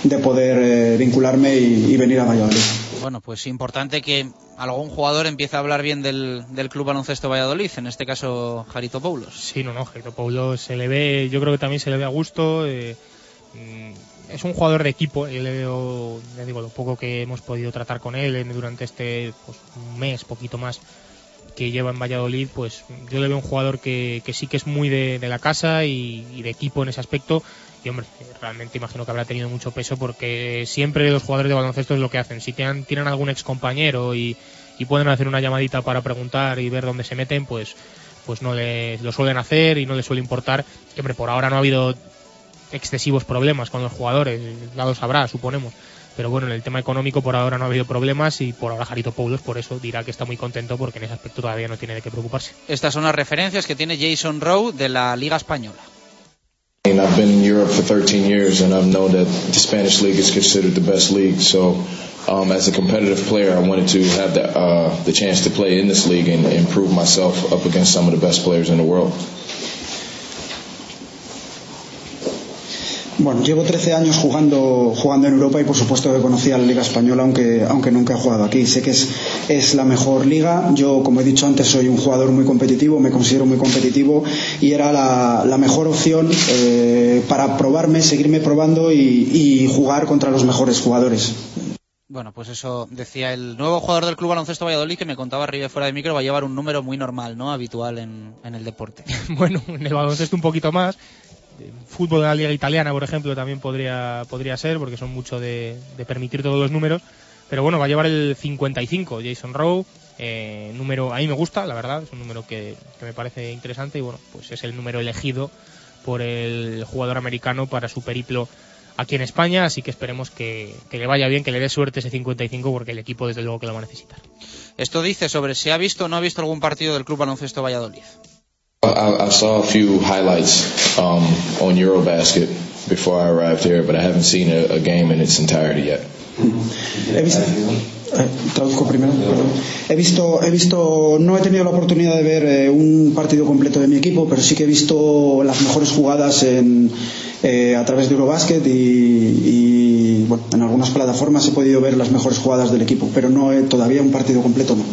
de poder eh, vincularme y, y venir a Valladolid. Bueno, pues importante que algún jugador empiece a hablar bien del, del Club Baloncesto Valladolid, en este caso Jaritopoulos. Sí, no, no, Jaritopoulos se le ve, yo creo que también se le ve a gusto. eh, mm, es un jugador de equipo, yo le veo, ya digo, lo poco que hemos podido tratar con él durante este pues, un mes, poquito más, que lleva en Valladolid, pues yo le veo un jugador que, sí que es muy de, la casa y, de equipo en ese aspecto. Y hombre, realmente imagino que habrá tenido mucho peso porque siempre los jugadores de baloncesto es lo que hacen. Si tienen, tienen algún ex compañero y, y pueden hacer una llamadita para preguntar y ver dónde se meten, pues pues no le, lo suelen hacer y no les suele importar. Hombre, por ahora no ha habido excesivos problemas con los jugadores, ya lo sabrá, suponemos. Pero bueno, en el tema económico por ahora no ha habido problemas y por ahora Jarito Poulos por eso dirá que está muy contento porque en ese aspecto todavía no tiene de qué preocuparse. Estas son las referencias que tiene Jason Rowe de la Liga Española. I've been in Europe for 13 years, and I've known that the Spanish league is considered the best league. So, um, as a competitive player, I wanted to have the, uh, the chance to play in this league and, and prove myself up against some of the best players in the world. Bueno, llevo 13 años jugando, jugando en Europa y por supuesto que conocía la Liga Española, aunque, aunque nunca he jugado aquí. Sé que es, es la mejor liga. Yo, como he dicho antes, soy un jugador muy competitivo, me considero muy competitivo y era la, la mejor opción eh, para probarme, seguirme probando y, y jugar contra los mejores jugadores. Bueno, pues eso decía el nuevo jugador del Club Baloncesto Valladolid que me contaba arriba y fuera de micro va a llevar un número muy normal, ¿no? Habitual en, en el deporte. bueno, en el baloncesto un poquito más. Fútbol de la liga italiana, por ejemplo, también podría, podría ser, porque son mucho de, permitir todos los números. Pero bueno, va a llevar el 55, Jason Rowe. eh, número, a mí me gusta, la verdad, es un número que, que me parece interesante y bueno, pues es el número elegido por el jugador americano para su periplo aquí en España, así que esperemos que, que le vaya bien, que le dé suerte ese 55, porque el equipo desde luego que lo va a necesitar. Esto dice sobre si ha visto o no ha visto algún partido del Club Baloncesto Valladolid. I, I saw a few highlights um, on Eurobasket before I arrived here, but I haven't seen a, a game in its entirety yet. He visto, eh, traduzco primero. He visto, he visto, no he tenido la oportunidad de ver eh, un partido completo de mi equipo, pero sí que he visto las mejores jugadas en, eh, a través de Eurobasket y, y, bueno, en algunas plataformas he podido ver las mejores jugadas del equipo, pero no he, todavía un partido completo no.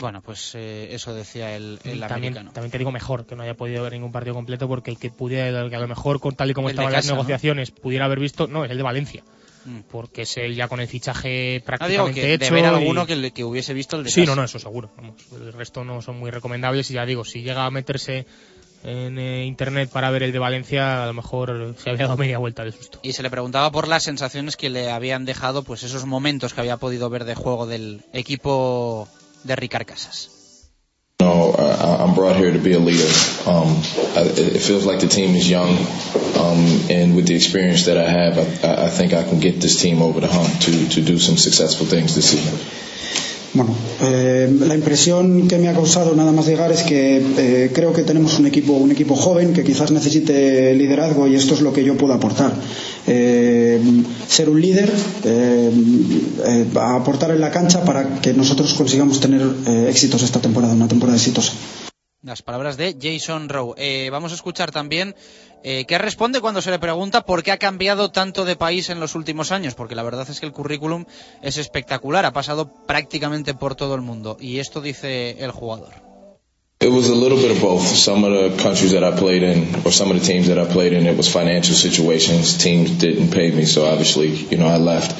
Bueno, pues eh, eso decía el, el también, americano. también te digo mejor que no haya podido ver ningún partido completo porque el que pudiera, el que a lo mejor con tal y como El estaban casa, las ¿no? negociaciones pudiera haber visto, no, es el de Valencia. Mm. Porque es el ya con el fichaje No digo prácticamente que hecho. de ver y- alguno que, hubiese visto el de Sí, casa. no, no, eso seguro. Vamos, el resto no son muy recomendables y ya digo, si llega a meterse en eh, internet para ver el de Valencia, a lo mejor se había dado media vuelta de susto. Y se le preguntaba por las sensaciones que le habían dejado pues esos momentos que había podido ver de juego del equipo de Ricard Casas. No, I, I'm brought here to be a leader. Um, it feels like the team is young, um, and with the experience that I have, I, I think I can get this team over the hump to, to do some successful things this season. Bueno, eh, la impresión que me ha causado nada más llegar es que eh, creo que tenemos un equipo, un equipo joven que quizás necesite liderazgo y esto es lo que yo puedo aportar. Eh, ser un líder, eh, eh, aportar en la cancha para que nosotros consigamos tener éxitos esta temporada, una temporada exitosa. Las palabras de Jason Rowe. Eh, vamos a escuchar también eh, qué responde cuando se le pregunta por qué ha cambiado tanto de país en los últimos años, porque la verdad es que el currículum es espectacular, ha pasado prácticamente por todo el mundo. Y esto dice el jugador. It was a little bit of both. Some of the countries that I played in, or some of the teams that I played in, it was financial situations. Teams didn't pay me, so obviously, you know, I left.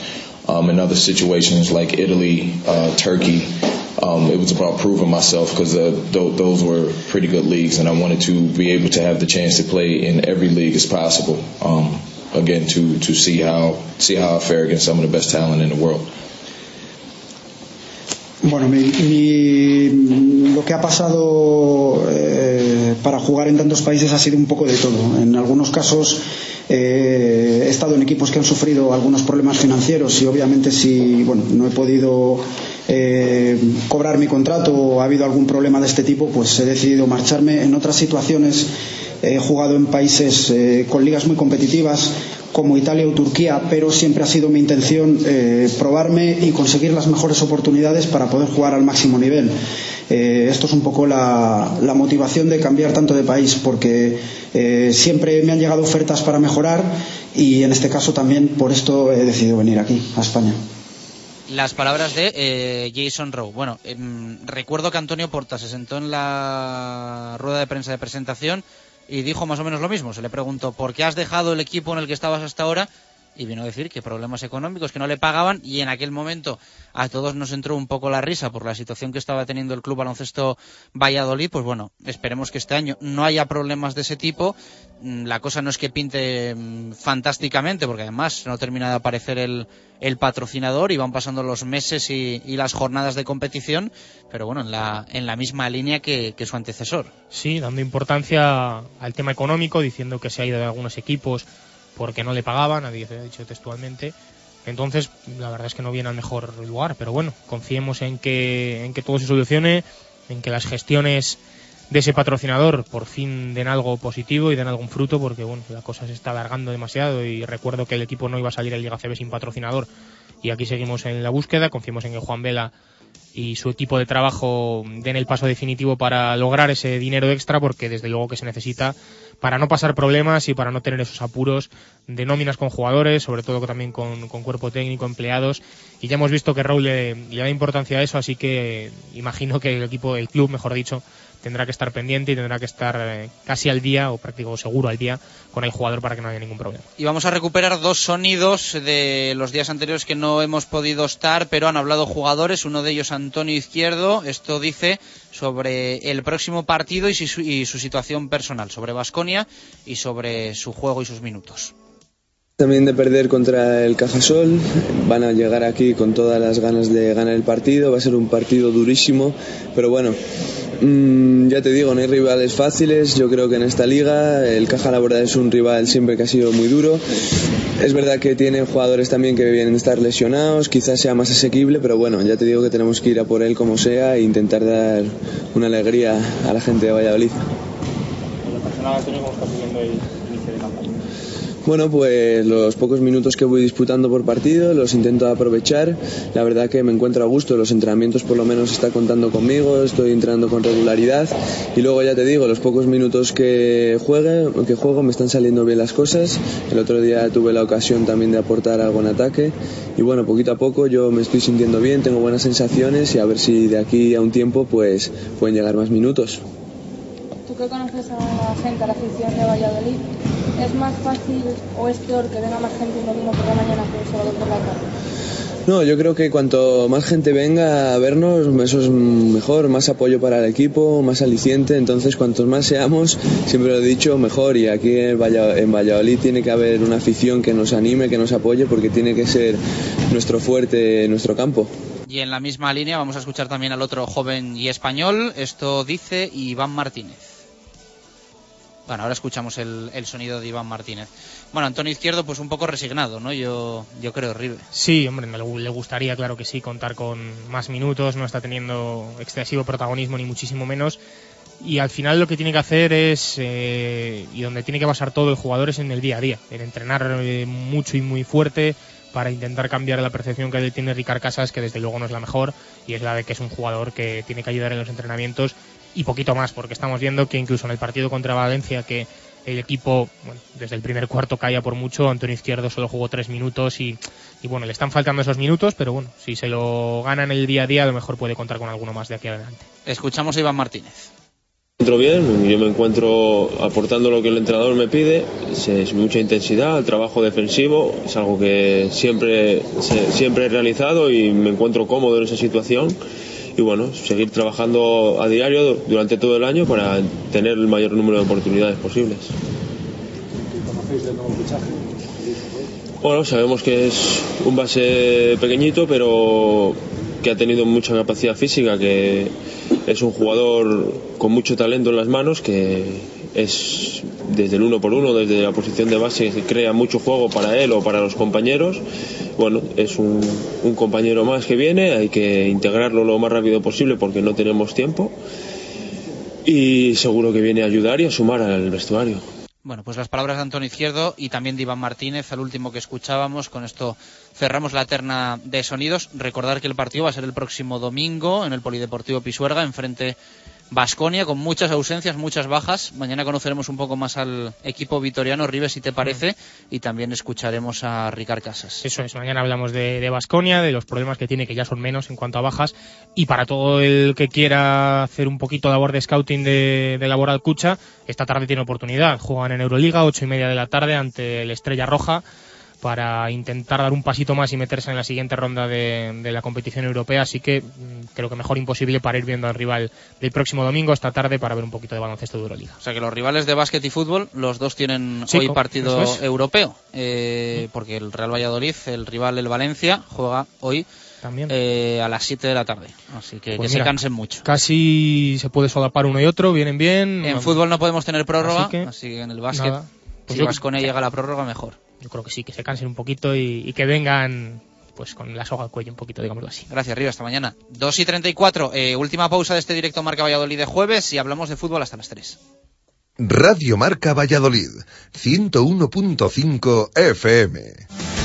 Um, in other situations like Italy, uh, Turkey, um, it was about proving myself because uh, th- those were pretty good leagues, and I wanted to be able to have the chance to play in every league as possible. Um, again, to to see how see how I fare against some of the best talent in the world. Bueno, mi, mi- lo que ha pasado eh, para jugar en tantos países ha sido un poco de todo. En algunos casos eh, he estado en equipos que han sufrido algunos problemas financieros y obviamente si bueno, no he podido eh, cobrar mi contrato o ha habido algún problema de este tipo, pues he decidido marcharme. En otras situaciones he jugado en países eh, con ligas muy competitivas como Italia o Turquía, pero siempre ha sido mi intención eh, probarme y conseguir las mejores oportunidades para poder jugar al máximo nivel. Eh, esto es un poco la, motivación de cambiar tanto de país, porque siempre me han llegado ofertas para mejorar y en este caso también por esto he decidido venir aquí, a España. Las palabras de eh, Jason Rowe. Bueno, em, recuerdo que Antonio Porta se sentó en la rueda de prensa de presentación y dijo más o menos lo mismo. Se le preguntó por qué has dejado el equipo en el que estabas hasta ahora y vino a decir que problemas económicos, que no le pagaban y en aquel momento a todos nos entró un poco la risa por la situación que estaba teniendo el club baloncesto Valladolid. Pues bueno, esperemos que este año no haya problemas de ese tipo. Mm, La cosa no es que pinte mm, fantásticamente porque además no termina de aparecer el, el patrocinador y van pasando los meses y, las jornadas de competición, pero bueno, en la, en la misma línea que, que su antecesor. Sí, dando importancia al tema económico, diciendo que se ha ido de algunos equipos porque no le pagaban, ha dicho textualmente. Entonces, la verdad es que no viene al mejor lugar, pero bueno, confiemos en que, en que todo se solucione, en que las gestiones de ese patrocinador por fin den algo positivo y den algún fruto, porque bueno, la cosa se está alargando demasiado y recuerdo que el equipo no iba a salir en Liga CB sin patrocinador y aquí seguimos en la búsqueda, confiemos en que Juan Vela y su equipo de trabajo den el paso definitivo para lograr ese dinero extra porque desde luego que se necesita para no pasar problemas y para no tener esos apuros de nóminas con jugadores, sobre todo también con, cuerpo técnico, empleados. Y ya hemos visto que Raúl le, le da importancia a eso, así que imagino que el equipo, el club, mejor dicho, tendrá que estar pendiente y tendrá que estar eh, casi al día, o práctico seguro al día, con el jugador para que no haya ningún problema. Y vamos a recuperar dos sonidos de los días anteriores que no hemos podido estar, pero han hablado jugadores, uno de ellos Antonio Izquierdo, esto dice sobre el próximo partido y su, y su situación personal, sobre Vasconia y sobre su juego y sus minutos. También de perder contra el Cajasol, van a llegar aquí con todas las ganas de ganar el partido, va a ser un partido durísimo, pero bueno, mm, ya te digo, no hay rivales fáciles, yo creo que en esta liga el Caja la verdad es un rival siempre que ha sido muy duro, es verdad que tiene jugadores también que vienen a estar lesionados, quizás sea más asequible, pero bueno, ya te digo que tenemos que ir a por él como sea e intentar dar una alegría a la gente de Valladolid. En lo personal, Antonio, ¿cómo estás viviendo el inicio de campaña? Bueno, pues los pocos minutos que voy disputando por partido los intento aprovechar. La verdad que me encuentro a gusto, los entrenamientos por lo menos está contando conmigo, estoy entrenando con regularidad y luego ya te digo, los pocos minutos que juegue, que juego me están saliendo bien las cosas. El otro día tuve la ocasión también de aportar algo en ataque y bueno, poquito a poco yo me estoy sintiendo bien, tengo buenas sensaciones y a ver si de aquí a un tiempo pues pueden llegar más minutos. Tú que conoces a la gente, a la afición de Valladolid, ¿es más fácil o es peor que venga más gente un domingo por la mañana que un sábado por la tarde? No, yo creo que cuanto más gente venga a vernos, eso es mejor, más apoyo para el equipo, más aliciente, entonces cuantos más seamos, siempre lo he dicho, mejor y aquí en Valla- en Valladolid tiene que haber una afición que nos anime, que nos apoye, porque tiene que ser nuestro fuerte, nuestro campo. Y en la misma línea vamos a escuchar también al otro joven y español, esto dice Iván Martínez. Bueno, ahora escuchamos el, sonido de Iván Martínez. Bueno, Antonio Izquierdo, pues un poco resignado, ¿no? Yo, yo creo, Ribe. Sí, hombre, me le gustaría, claro que sí, contar con más minutos, no está teniendo excesivo protagonismo ni muchísimo menos. Y al final lo que tiene que hacer es, eh, y donde tiene que basar todo el jugador es en el día a día, en entrenar eh, mucho y muy fuerte para intentar cambiar la percepción que tiene Ricard Casas, que desde luego no es la mejor, y es la de que es un jugador que tiene que ayudar en los entrenamientos y poquito más, porque estamos viendo que incluso en el partido contra Valencia, que el equipo, bueno, desde el primer cuarto caía por mucho, Antonio Izquierdo solo jugó tres minutos y, y bueno, le están faltando esos minutos, pero bueno, si se lo gana en el día a día, a lo mejor puede contar con alguno más de aquí adelante. Escuchamos a Iván Martínez. Me encuentro bien, yo me encuentro aportando lo que el entrenador me pide, es, mucha intensidad, el trabajo defensivo, es algo que siempre, siempre he realizado y me encuentro cómodo en esa situación y bueno, seguir trabajando a diario durante todo el año para tener el mayor número de oportunidades posibles. ¿Conocéis del nuevo fichaje? Bueno, sabemos que es un base pequeñito, pero que ha tenido mucha capacidad física, que es un jugador con mucho talento en las manos, que es desde el uno por uno, desde la posición de base, crea mucho juego para él o para los compañeros. Bueno, es un, un compañero más que viene, hay que integrarlo lo más rápido posible porque no tenemos tiempo y seguro que viene a ayudar y a sumar al vestuario. Bueno, pues las palabras de Antonio Izquierdo y también de Iván Martínez, al último que escuchábamos. Con esto cerramos la terna de sonidos. Recordar que el partido va a ser el próximo domingo en el Polideportivo Pisuerga, enfrente Basconia, con muchas ausencias, muchas bajas. Mañana conoceremos un poco más al equipo vitoriano, Rives, si te parece, y también escucharemos a Ricard Casas. Eso es, mañana hablamos de Basconia, de, los problemas que tiene, que ya son menos en cuanto a bajas, y para todo el que quiera hacer un poquito de labor de scouting de, de Laboral Cucha, esta tarde tiene oportunidad. Juegan en Euroliga, ocho y media de la tarde, ante el Estrella Roja para intentar dar un pasito más y meterse en la siguiente ronda de, de, la competición europea. Así que mm, creo que mejor imposible para ir viendo al rival del próximo domingo, esta tarde, para ver un poquito de baloncesto de Euroliga. O sea que los rivales de básquet y fútbol, los dos tienen Sí, hoy partido es. europeo. Eh, porque el Real Valladolid, el rival el Valencia, juega hoy También. eh, a las 7 de la tarde. Así que Pues que mira, se cansen mucho. Casi se puede solapar uno y otro, vienen bien. En fútbol no podemos tener prórroga, así Así que, en el básquet, nada. Pues si yo- Baskonia llega la prórroga, mejor. Yo creo que sí, que se cansen un poquito y, y que vengan pues con la soga al cuello un poquito, digámoslo así. Gracias, Río. Hasta mañana. 2 y 34. Eh, última pausa de este directo Marca Valladolid de jueves y hablamos de fútbol hasta las 3. Radio Marca Valladolid, 101.5 FM.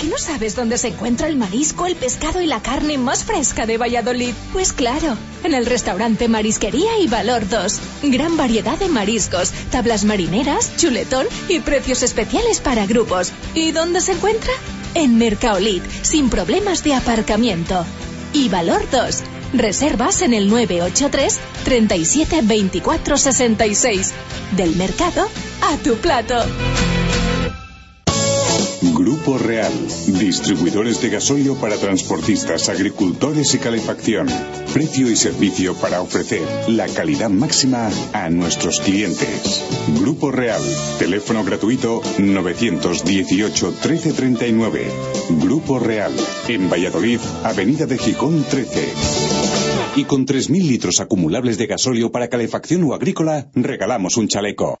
¿A que no sabes dónde se encuentra el marisco, el pescado y la carne más fresca de Valladolid? Pues claro, en el restaurante Marisquería y Valor 2. Gran variedad de mariscos, tablas marineras, chuletón y precios especiales para grupos. ¿Y dónde se encuentra? En Mercaolit, sin problemas de aparcamiento. Y Valor 2. Reservas en el 983 37 24 66. Del mercado a tu plato. Grupo Real, distribuidores de gasóleo para transportistas, agricultores y calefacción. Precio y servicio para ofrecer la calidad máxima a nuestros clientes. Grupo Real, teléfono gratuito 918 1339. Grupo Real, en Valladolid, Avenida de Gijón 13. Y con 3.000 litros acumulables de gasóleo para calefacción o agrícola, regalamos un chaleco.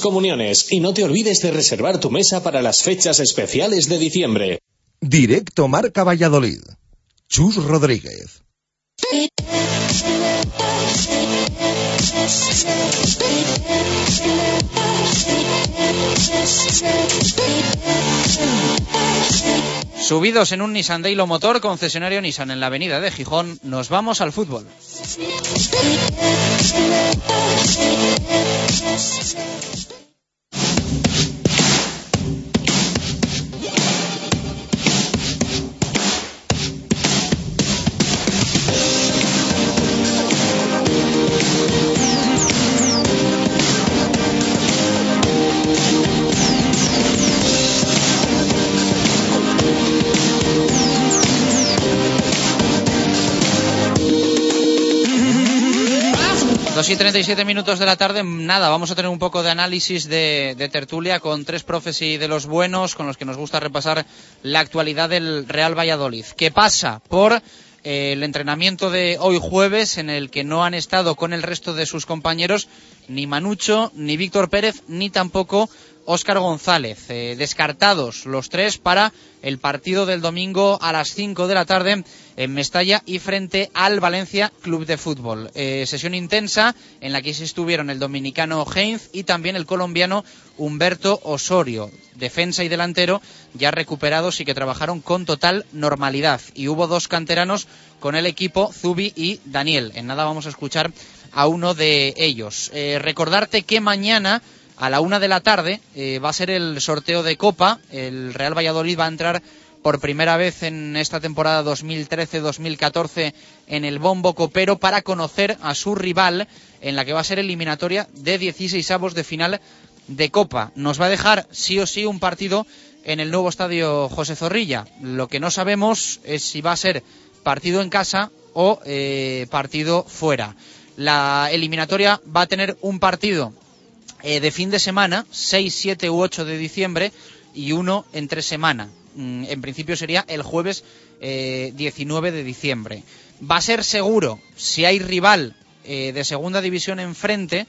comuniones y no te olvides de reservar tu mesa para las fechas especiales de diciembre. Directo Marca Valladolid. Chus Rodríguez. Subidos en un Nissan Daylo Motor, concesionario Nissan en la avenida de Gijón, nos vamos al fútbol. Dos y 37 minutos de la tarde, nada, vamos a tener un poco de análisis de, de tertulia con tres profes y de los buenos con los que nos gusta repasar la actualidad del Real Valladolid. ¿Qué pasa? Por eh, el entrenamiento de hoy jueves en el que no han estado con el resto de sus compañeros ni Manucho, ni Víctor Pérez, ni tampoco Óscar González. Eh, descartados los tres para el partido del domingo a las 5 de la tarde en Mestalla y frente al Valencia Club de Fútbol. Eh, sesión intensa en la que sí estuvieron el dominicano Heinz y también el colombiano Humberto Osorio, defensa y delantero ya recuperados y que trabajaron con total normalidad. Y hubo dos canteranos con el equipo, Zubi y Daniel. En nada vamos a escuchar a uno de ellos. Eh, recordarte que mañana a la una de la tarde eh, va a ser el sorteo de Copa. El Real Valladolid va a entrar por primera vez en esta temporada 2013-2014 en el bombo copero para conocer a su rival en la que va a ser eliminatoria de 16 avos de final de Copa. Nos va a dejar sí o sí un partido en el nuevo estadio José Zorrilla. Lo que no sabemos es si va a ser partido en casa o eh, partido fuera. La eliminatoria va a tener un partido eh, de fin de semana, 6, 7 u 8 de diciembre, y uno entre semana. Mm, en principio sería el jueves eh, 19 de diciembre. Va a ser seguro, si hay rival eh, de segunda división enfrente,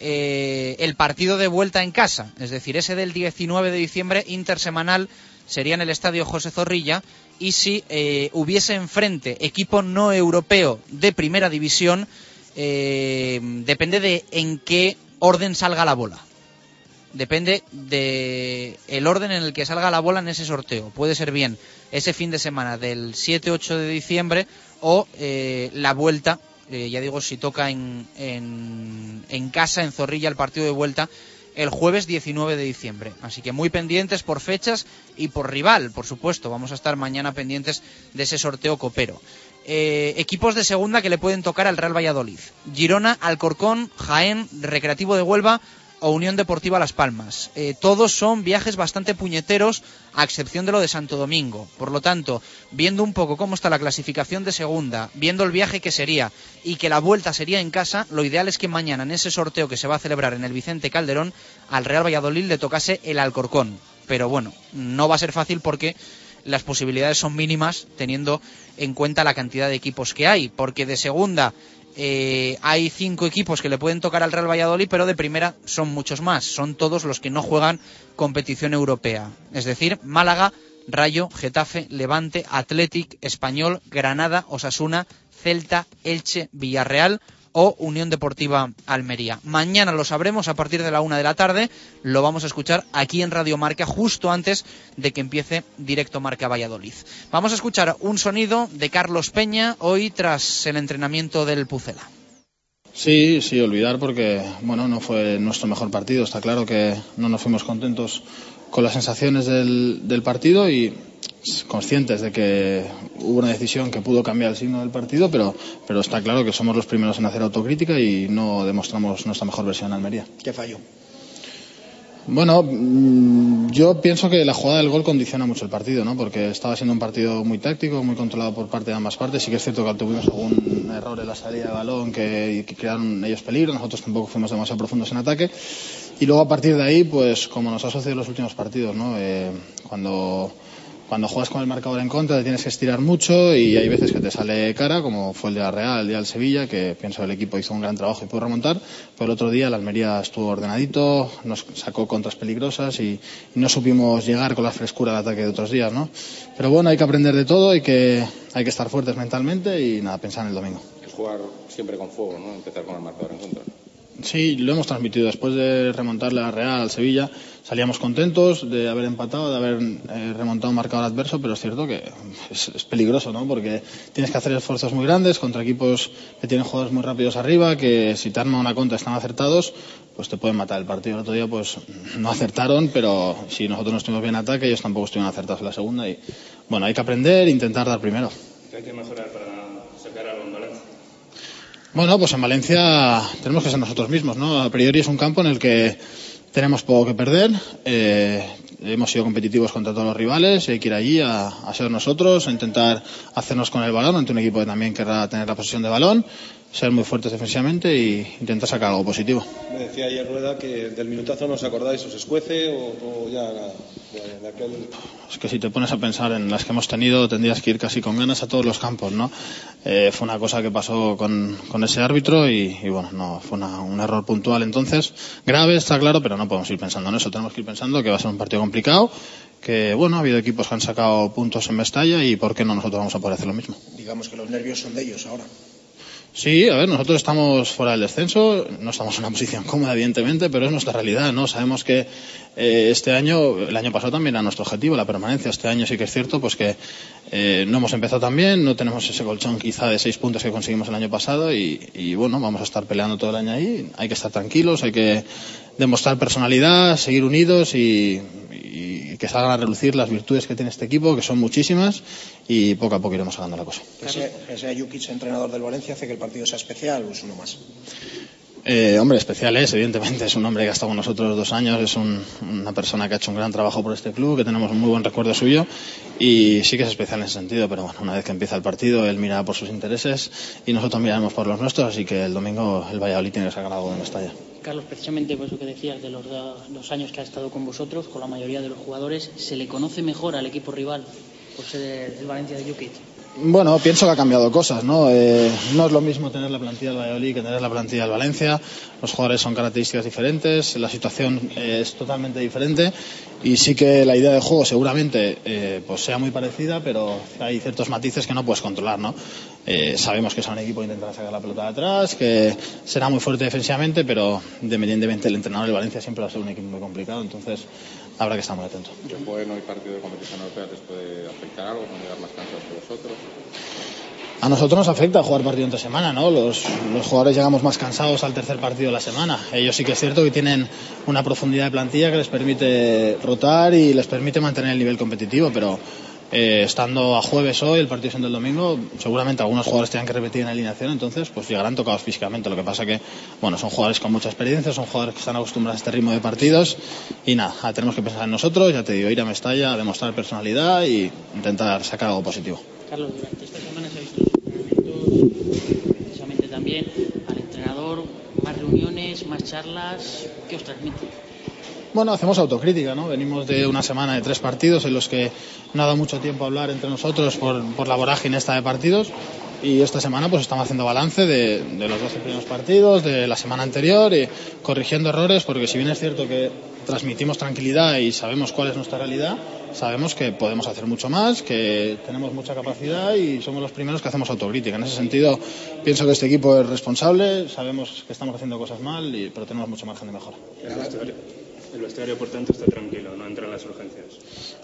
eh, el partido de vuelta en casa, es decir, ese del 19 de diciembre intersemanal sería en el estadio José Zorrilla y si eh, hubiese enfrente equipo no europeo de primera división, depende de en qué orden salga la bola. Depende de el orden en el que salga la bola en ese sorteo. Puede ser bien ese fin de semana del 7-8 de diciembre o eh, la vuelta, eh, ya digo, si toca en, en, casa, en Zorrilla, el partido de vuelta el jueves 19 de diciembre. Así que muy pendientes por fechas y por rival, por supuesto. Vamos a estar mañana pendientes de ese sorteo copero. Eh, equipos de segunda que le pueden tocar al Real Valladolid. Girona, Alcorcón, Jaén, Recreativo de Huelva o Unión Deportiva Las Palmas. Eh, todos son viajes bastante puñeteros, a excepción de lo de Santo Domingo. Por lo tanto, viendo un poco cómo está la clasificación de segunda, viendo el viaje que sería y que la vuelta sería en casa, lo ideal es que mañana en ese sorteo que se va a celebrar en el Vicente Calderón, al Real Valladolid le tocase el Alcorcón. Pero bueno, no va a ser fácil porque las posibilidades son mínimas teniendo en cuenta la cantidad de equipos que hay, porque de segunda eh, hay cinco equipos que le pueden tocar al Real Valladolid, pero de primera son muchos más, son todos los que no juegan competición europea, es decir, Málaga, Rayo, Getafe, Levante, Athletic, Español, Granada, Osasuna, Celta, Elche, Villarreal o Unión Deportiva Almería. Mañana lo sabremos a partir de la una de la tarde. Lo vamos a escuchar aquí en Radio Marca justo antes de que empiece directo Marca Valladolid. Vamos a escuchar un sonido de Carlos Peña hoy tras el entrenamiento del Pucela. Sí, sí, olvidar porque bueno, no fue nuestro mejor partido. Está claro que no nos fuimos contentos con las sensaciones del, del partido y conscientes de que hubo una decisión que pudo cambiar el signo del partido, pero, pero está claro que somos los primeros en hacer autocrítica y no demostramos nuestra mejor versión en Almería. ¿Qué falló? Bueno, mm, yo pienso que la jugada del gol condiciona mucho el partido, ¿no? Porque estaba siendo un partido muy táctico, muy controlado por parte de ambas partes. Sí que es cierto que tuvimos algún error en la salida de balón que, que crearon ellos peligro. Nosotros tampoco fuimos demasiado profundos en ataque. Y luego a partir de ahí, pues como nos ha sucedido en los últimos partidos, ¿no? Eh, cuando cuando juegas con el marcador en contra te tienes que estirar mucho y hay veces que te sale cara, como fue el de Real, el día del Sevilla, que pienso el equipo hizo un gran trabajo y pudo remontar, pero el otro día la Almería estuvo ordenadito, nos sacó contras peligrosas y, no supimos llegar con la frescura del ataque de otros días, ¿no? Pero bueno, hay que aprender de todo, hay que, hay que estar fuertes mentalmente y nada, pensar en el domingo. Es jugar siempre con fuego, ¿no? Empezar con el marcador en contra. Sí, lo hemos transmitido. Después de remontarle a Real, al Sevilla, salíamos contentos de haber empatado, de haber eh, remontado un marcador adverso, pero es cierto que es, es, peligroso, ¿no? Porque tienes que hacer esfuerzos muy grandes contra equipos que tienen jugadores muy rápidos arriba, que si te arman una contra están acertados, pues te pueden matar el partido. El otro día, pues no acertaron, pero si nosotros no estuvimos bien en ataque, ellos tampoco estuvieron acertados en la segunda. Y bueno, hay que aprender e intentar dar primero. ¿Qué hay que mejorar para sacar algo en Valencia? Bueno, pues en Valencia tenemos que ser nosotros mismos, ¿no? A priori es un campo en el que tenemos poco que perder. Eh, hemos sido competitivos contra todos los rivales y hay que ir allí a, ser nosotros, a intentar hacernos con el balón ante un equipo que también querrá tener la posesión de balón, ser muy fuertes defensivamente e intentar sacar algo positivo. Me decía ayer Rueda que del minutazo no os acordáis, os escuece o, o ya de, de aquel... Es que si te pones a pensar en las que hemos tenido tendrías que ir casi con ganas a todos los campos, ¿no? Eh, fue una cosa que pasó con, con ese árbitro y, y bueno, no, fue una, un error puntual entonces, grave, está claro, pero no podemos ir pensando en eso, tenemos que ir pensando que va a ser un partido complicado que bueno, ha habido equipos que han sacado puntos en Mestalla y por qué no nosotros vamos a poder hacer lo mismo. Digamos que los nervios son de ellos ahora. Sí, a ver, nosotros estamos fuera del descenso, no estamos en una posición cómoda, evidentemente, pero es nuestra realidad, ¿no? Sabemos que eh, este año, el año pasado también era nuestro objetivo, la permanencia. Este año sí que es cierto, pues que eh, no hemos empezado tan bien, no tenemos ese colchón quizá de seis puntos que conseguimos el año pasado y, y bueno, vamos a estar peleando todo el año ahí. Hay que estar tranquilos, hay que demostrar personalidad, seguir unidos y, y que salgan a relucir las virtudes que tiene este equipo, que son muchísimas, y poco a poco iremos ganando la cosa. Que sea, que sea Jukic entrenador del Valencia hace que el partido sea especial o es uno más. Eh, hombre, especial es, evidentemente, es un hombre que ha estado con nosotros dos años, es un- una persona que ha hecho un gran trabajo por este club, que tenemos un muy buen recuerdo suyo y sí que es especial en ese sentido, pero bueno, una vez que empieza el partido, él mira por sus intereses y nosotros miraremos por los nuestros, así que el domingo el Valladolid tiene que sacar algo de Mestalla. Carlos, precisamente por eso que decías de los dos años que ha estado con vosotros, con la mayoría de los jugadores, ¿se le conoce mejor al equipo rival por ser el Valencia de Jukic? Bueno, pienso que ha cambiado cosas, ¿no? Eh, no es lo mismo tener la plantilla del Valladolid que tener la plantilla del Valencia. Los jugadores son características diferentes, la situación eh, es totalmente diferente y sí que la idea de juego seguramente eh, pues sea muy parecida, pero hay ciertos matices que no puedes controlar, ¿no? Sabemos que es un equipo que intentará sacar la pelota de atrás, que será muy fuerte defensivamente, pero independientemente el entrenador del Valencia siempre va a ser un equipo muy complicado, entonces habrá que estar muy atento. Después no hay partido de competición europea, ¿les puede afectar algo? ¿Van a llegar más cansados que vosotros? A nosotros nos afecta jugar partido entre semana, ¿no? Los, los jugadores llegamos más cansados al tercer partido de la semana. Ellos sí que es cierto que tienen una profundidad de plantilla que les permite rotar y les permite mantener el nivel competitivo, pero eh, estando a jueves hoy, el partido siendo el domingo, seguramente algunos jugadores tengan que repetir en alineación, entonces pues llegarán tocados físicamente. Lo que pasa que, bueno, son jugadores con mucha experiencia, son jugadores que están acostumbrados a este ritmo de partidos y nada, tenemos que pensar en nosotros, ya te digo, ir a Mestalla, demostrar personalidad y intentar sacar algo positivo. Carlos, durante esta semana se ha visto precisamente también al entrenador, más reuniones, más charlas, ¿qué os transmite? Bueno, hacemos autocrítica, ¿no? Venimos de una semana de tres partidos en los que no ha dado mucho tiempo a hablar entre nosotros por, por la vorágine esta de partidos y esta semana pues estamos haciendo balance de, los 12 primeros partidos, de la semana anterior y corrigiendo errores porque si bien es cierto que transmitimos tranquilidad y sabemos cuál es nuestra realidad, sabemos que podemos hacer mucho más, que tenemos mucha capacidad y somos los primeros que hacemos autocrítica. En ese sentido, pienso que este equipo es responsable, sabemos que estamos haciendo cosas mal, y, pero tenemos mucho margen de mejora. El vestuario, el vestuario, por tanto, está tranquilo, no entran las urgencias.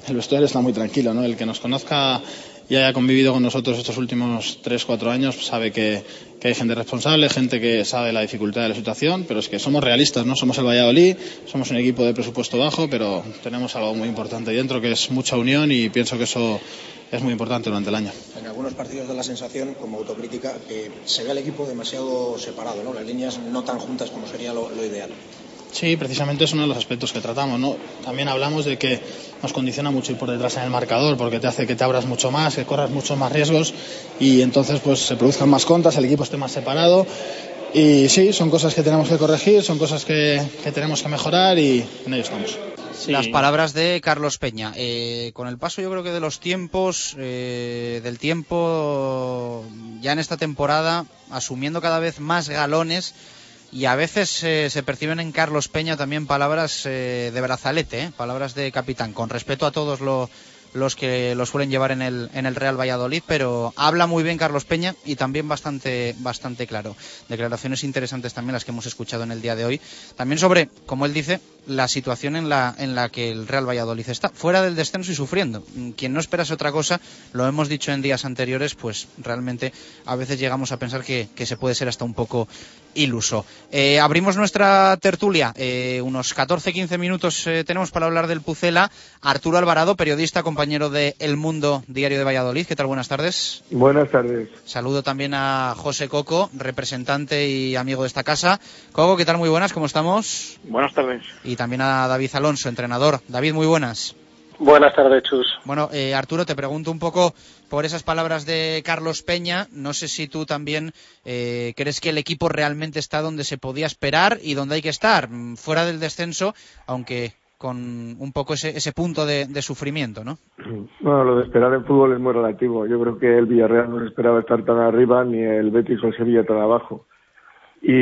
El vestuario está muy tranquilo, ¿no? El que nos conozca y haya convivido con nosotros estos últimos 3-4 años sabe que, que hay gente responsable, gente que sabe la dificultad de la situación, pero es que somos realistas, ¿no? Somos el Valladolid, somos un equipo de presupuesto bajo, pero tenemos algo muy importante dentro que es mucha unión y pienso que eso es muy importante durante el año. En algunos partidos da la sensación, como autocrítica, que se ve al equipo demasiado separado, ¿no? Las líneas no tan juntas como sería lo, lo ideal. Sí, precisamente es uno de los aspectos que tratamos, ¿no? También hablamos de que nos condiciona mucho ir por detrás en el marcador porque te hace que te abras mucho más, que corras muchos más riesgos y entonces pues se produzcan más contras, el equipo esté más separado y sí, son cosas que tenemos que corregir, son cosas que, que tenemos que mejorar y en ello estamos. Las palabras de Carlos Peña. Eh, con el paso, yo creo que de los tiempos, eh, del tiempo ya en esta temporada, asumiendo cada vez más galones y a veces eh, se perciben en Carlos Peña también palabras eh, de brazalete, ¿eh? palabras de capitán, con respeto a todos lo- los que lo suelen llevar en el, en el Real Valladolid, pero habla muy bien Carlos Peña y también bastante, bastante claro. Declaraciones interesantes también las que hemos escuchado en el día de hoy. También sobre, como él dice, la situación en la, en la que el Real Valladolid está, fuera del descenso y sufriendo. Mm, Quien no esperase otra cosa, lo hemos dicho en días anteriores, pues realmente a veces llegamos a pensar que, que se puede ser hasta un poco iluso. Eh, abrimos nuestra tertulia, eh, unos 14-15 minutos eh, tenemos para hablar del Pucela. Arturo Alvarado, periodista, compañero de El Mundo Diario de Valladolid. ¿Qué tal? Buenas tardes. Buenas tardes. Saludo también a José Coco, representante y amigo de esta casa. Coco, ¿qué tal? Muy buenas, ¿cómo estamos? Buenas tardes. Y también a David Alonso, entrenador. David, muy buenas. Buenas tardes, Chus. Bueno, eh, Arturo, te pregunto un poco por esas palabras de Carlos Peña. No sé si tú también eh, crees que el equipo realmente está donde se podía esperar y donde hay que estar, mm, fuera del descenso, aunque con un poco ese, ese punto de, de sufrimiento, ¿no? Bueno, lo de esperar en fútbol es muy relativo. Yo creo que el Villarreal no esperaba estar tan arriba, ni el Betis o el Sevilla tan abajo. Y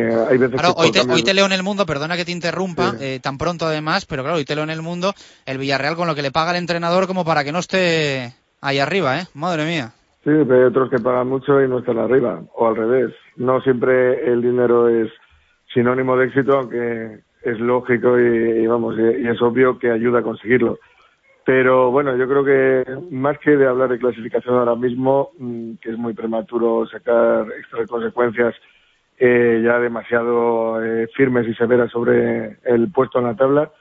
hay veces Claro, que hoy te, cambios- hoy te leo en el mundo, perdona que te interrumpa, eh, tan pronto además, pero claro, hoy te leo en el mundo el Villarreal con lo que le paga el entrenador como para que no esté ahí arriba, ¿eh? Madre mía. Sí, pero hay otros que pagan mucho y no están arriba, o al revés. No siempre el dinero es sinónimo de éxito, aunque es lógico y, y vamos, y, y es obvio que ayuda a conseguirlo. Pero bueno, yo creo que más que de hablar de clasificación ahora mismo, mm, que es muy prematuro sacar extraer consecuencias eh, ya demasiado eh, firmes y severas sobre el puesto en la tabla,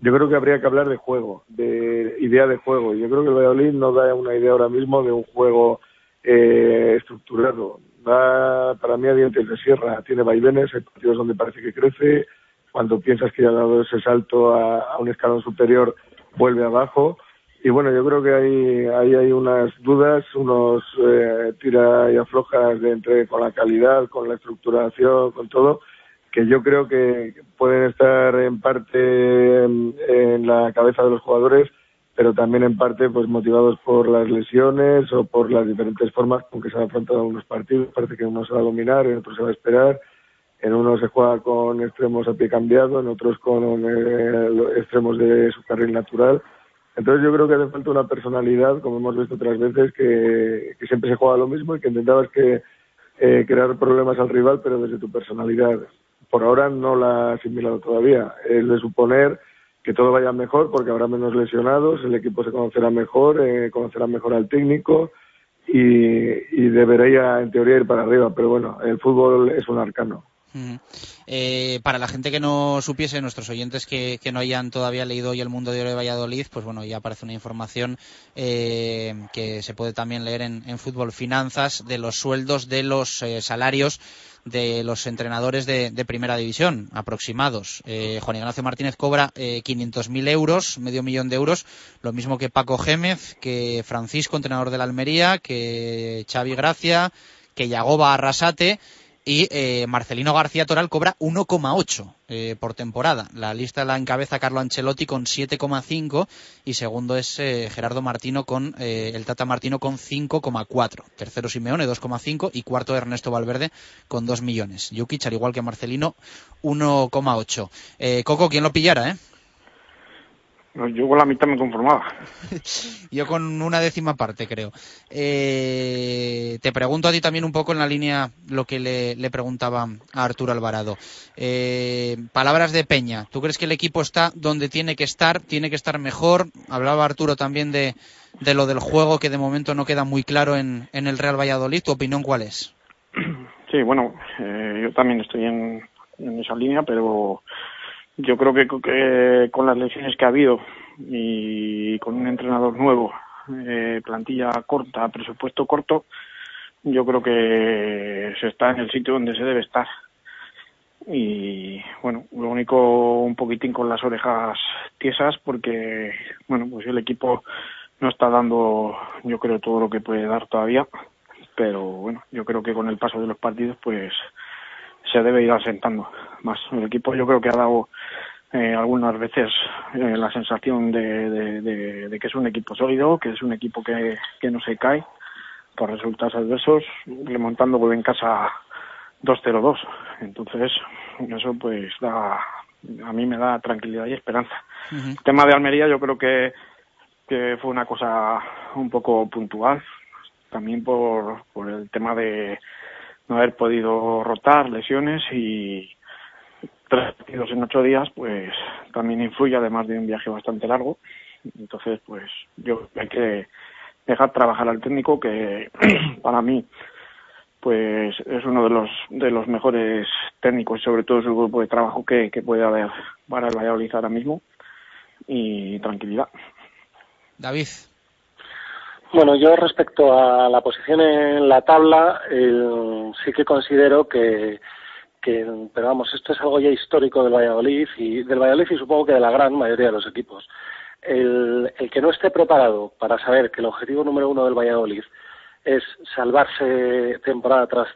yo creo que habría que hablar de juego, de idea de juego. Yo creo que el Valladolid no da una idea ahora mismo de un juego eh, estructurado. Va para mí a dientes de sierra, tiene vaivenes, hay partidos donde parece que crece, cuando piensas que ya ha dado ese salto a un escalón superior vuelve abajo. Y bueno, yo creo que ahí, hay unas dudas, unos eh, tira y aflojas entre con la calidad, con la estructuración, con todo, que yo creo que pueden estar en parte en, en la cabeza de los jugadores, pero también en parte pues motivados por las lesiones o por las diferentes formas con que se han afrontado unos partidos. Parece que uno se va a dominar, en otro se va a esperar, en uno se juega con extremos a pie cambiado, en otros con eh, extremos de su carril natural. Entonces yo creo que hace falta una personalidad, como hemos visto otras veces, que, siempre se juega lo mismo y que intentabas que eh, crear problemas al rival, pero desde tu personalidad. Por ahora no la ha asimilado todavía. Es de suponer que todo vaya mejor porque habrá menos lesionados, el equipo se conocerá mejor, eh, conocerá mejor al técnico y, y debería en teoría ir para arriba. Pero bueno, el fútbol es un arcano. Eh, para la gente que no supiese, nuestros oyentes que, no hayan todavía leído hoy El Mundo de Oro de Valladolid, pues bueno, ya aparece una información eh, que se puede también leer en, Fútbol Finanzas de los sueldos de los eh, salarios de los entrenadores de, de primera división, aproximados. Eh, Juan Ignacio Martínez cobra eh, 500.000 euros, medio millón de euros, lo mismo que Paco Gémez, que Francisco, entrenador de la Almería, que Xavi Gracia, que Yagoba Arrasate y eh, Marcelino García Toral cobra 1,8 eh, por temporada. La lista la encabeza Carlo Ancelotti con 7,5 y segundo es eh, Gerardo Martino con eh, el Tata Martino con 5,4. Tercero Simeone 2,5 y cuarto Ernesto Valverde con 2 millones. Jukic al igual que Marcelino 1,8. Eh, Coco, ¿quién lo pillara, eh? Yo con la mitad me conformaba. Yo con una décima parte, creo. Eh, te pregunto a ti también un poco en la línea lo que le, le preguntaba a Arturo Alvarado. Eh, palabras de Peña. ¿Tú crees que el equipo está donde tiene que estar? ¿Tiene que estar mejor? Hablaba Arturo también de, de lo del juego que de momento no queda muy claro en, en el Real Valladolid. ¿Tu opinión cuál es? Sí, bueno, eh, yo también estoy en, en esa línea, pero yo creo que, que con las lesiones que ha habido y con un entrenador nuevo, eh, plantilla corta, presupuesto corto, yo creo que se está en el sitio donde se debe estar. Y bueno, lo único un poquitín con las orejas tiesas porque, bueno, pues el equipo no está dando, yo creo, todo lo que puede dar todavía. Pero bueno, yo creo que con el paso de los partidos, pues se debe ir asentando más. El equipo yo creo que ha dado eh, algunas veces eh, la sensación de, de, de, de que es un equipo sólido, que es un equipo que, que no se cae por resultados adversos, remontando vuelve en casa 2-0-2. Entonces, eso pues da, a mí me da tranquilidad y esperanza. El tema de Almería yo creo que, que fue una cosa un poco puntual, también por, por el tema de no haber podido rotar, lesiones y tres partidos en ocho días, pues también influye, además de un viaje bastante largo. Entonces, pues yo hay que dejar trabajar al técnico, que para mí pues es uno de los de los mejores técnicos, sobre todo su grupo de trabajo que, que puede haber para el Valladolid ahora mismo y tranquilidad. David. Bueno, yo respecto a la posición en la tabla, eh, sí que considero que, que, pero vamos, esto es algo ya histórico del Valladolid y del Valladolid y supongo que de la gran mayoría de los equipos. El, el que no esté preparado para saber que el objetivo número uno del Valladolid es salvarse temporada tras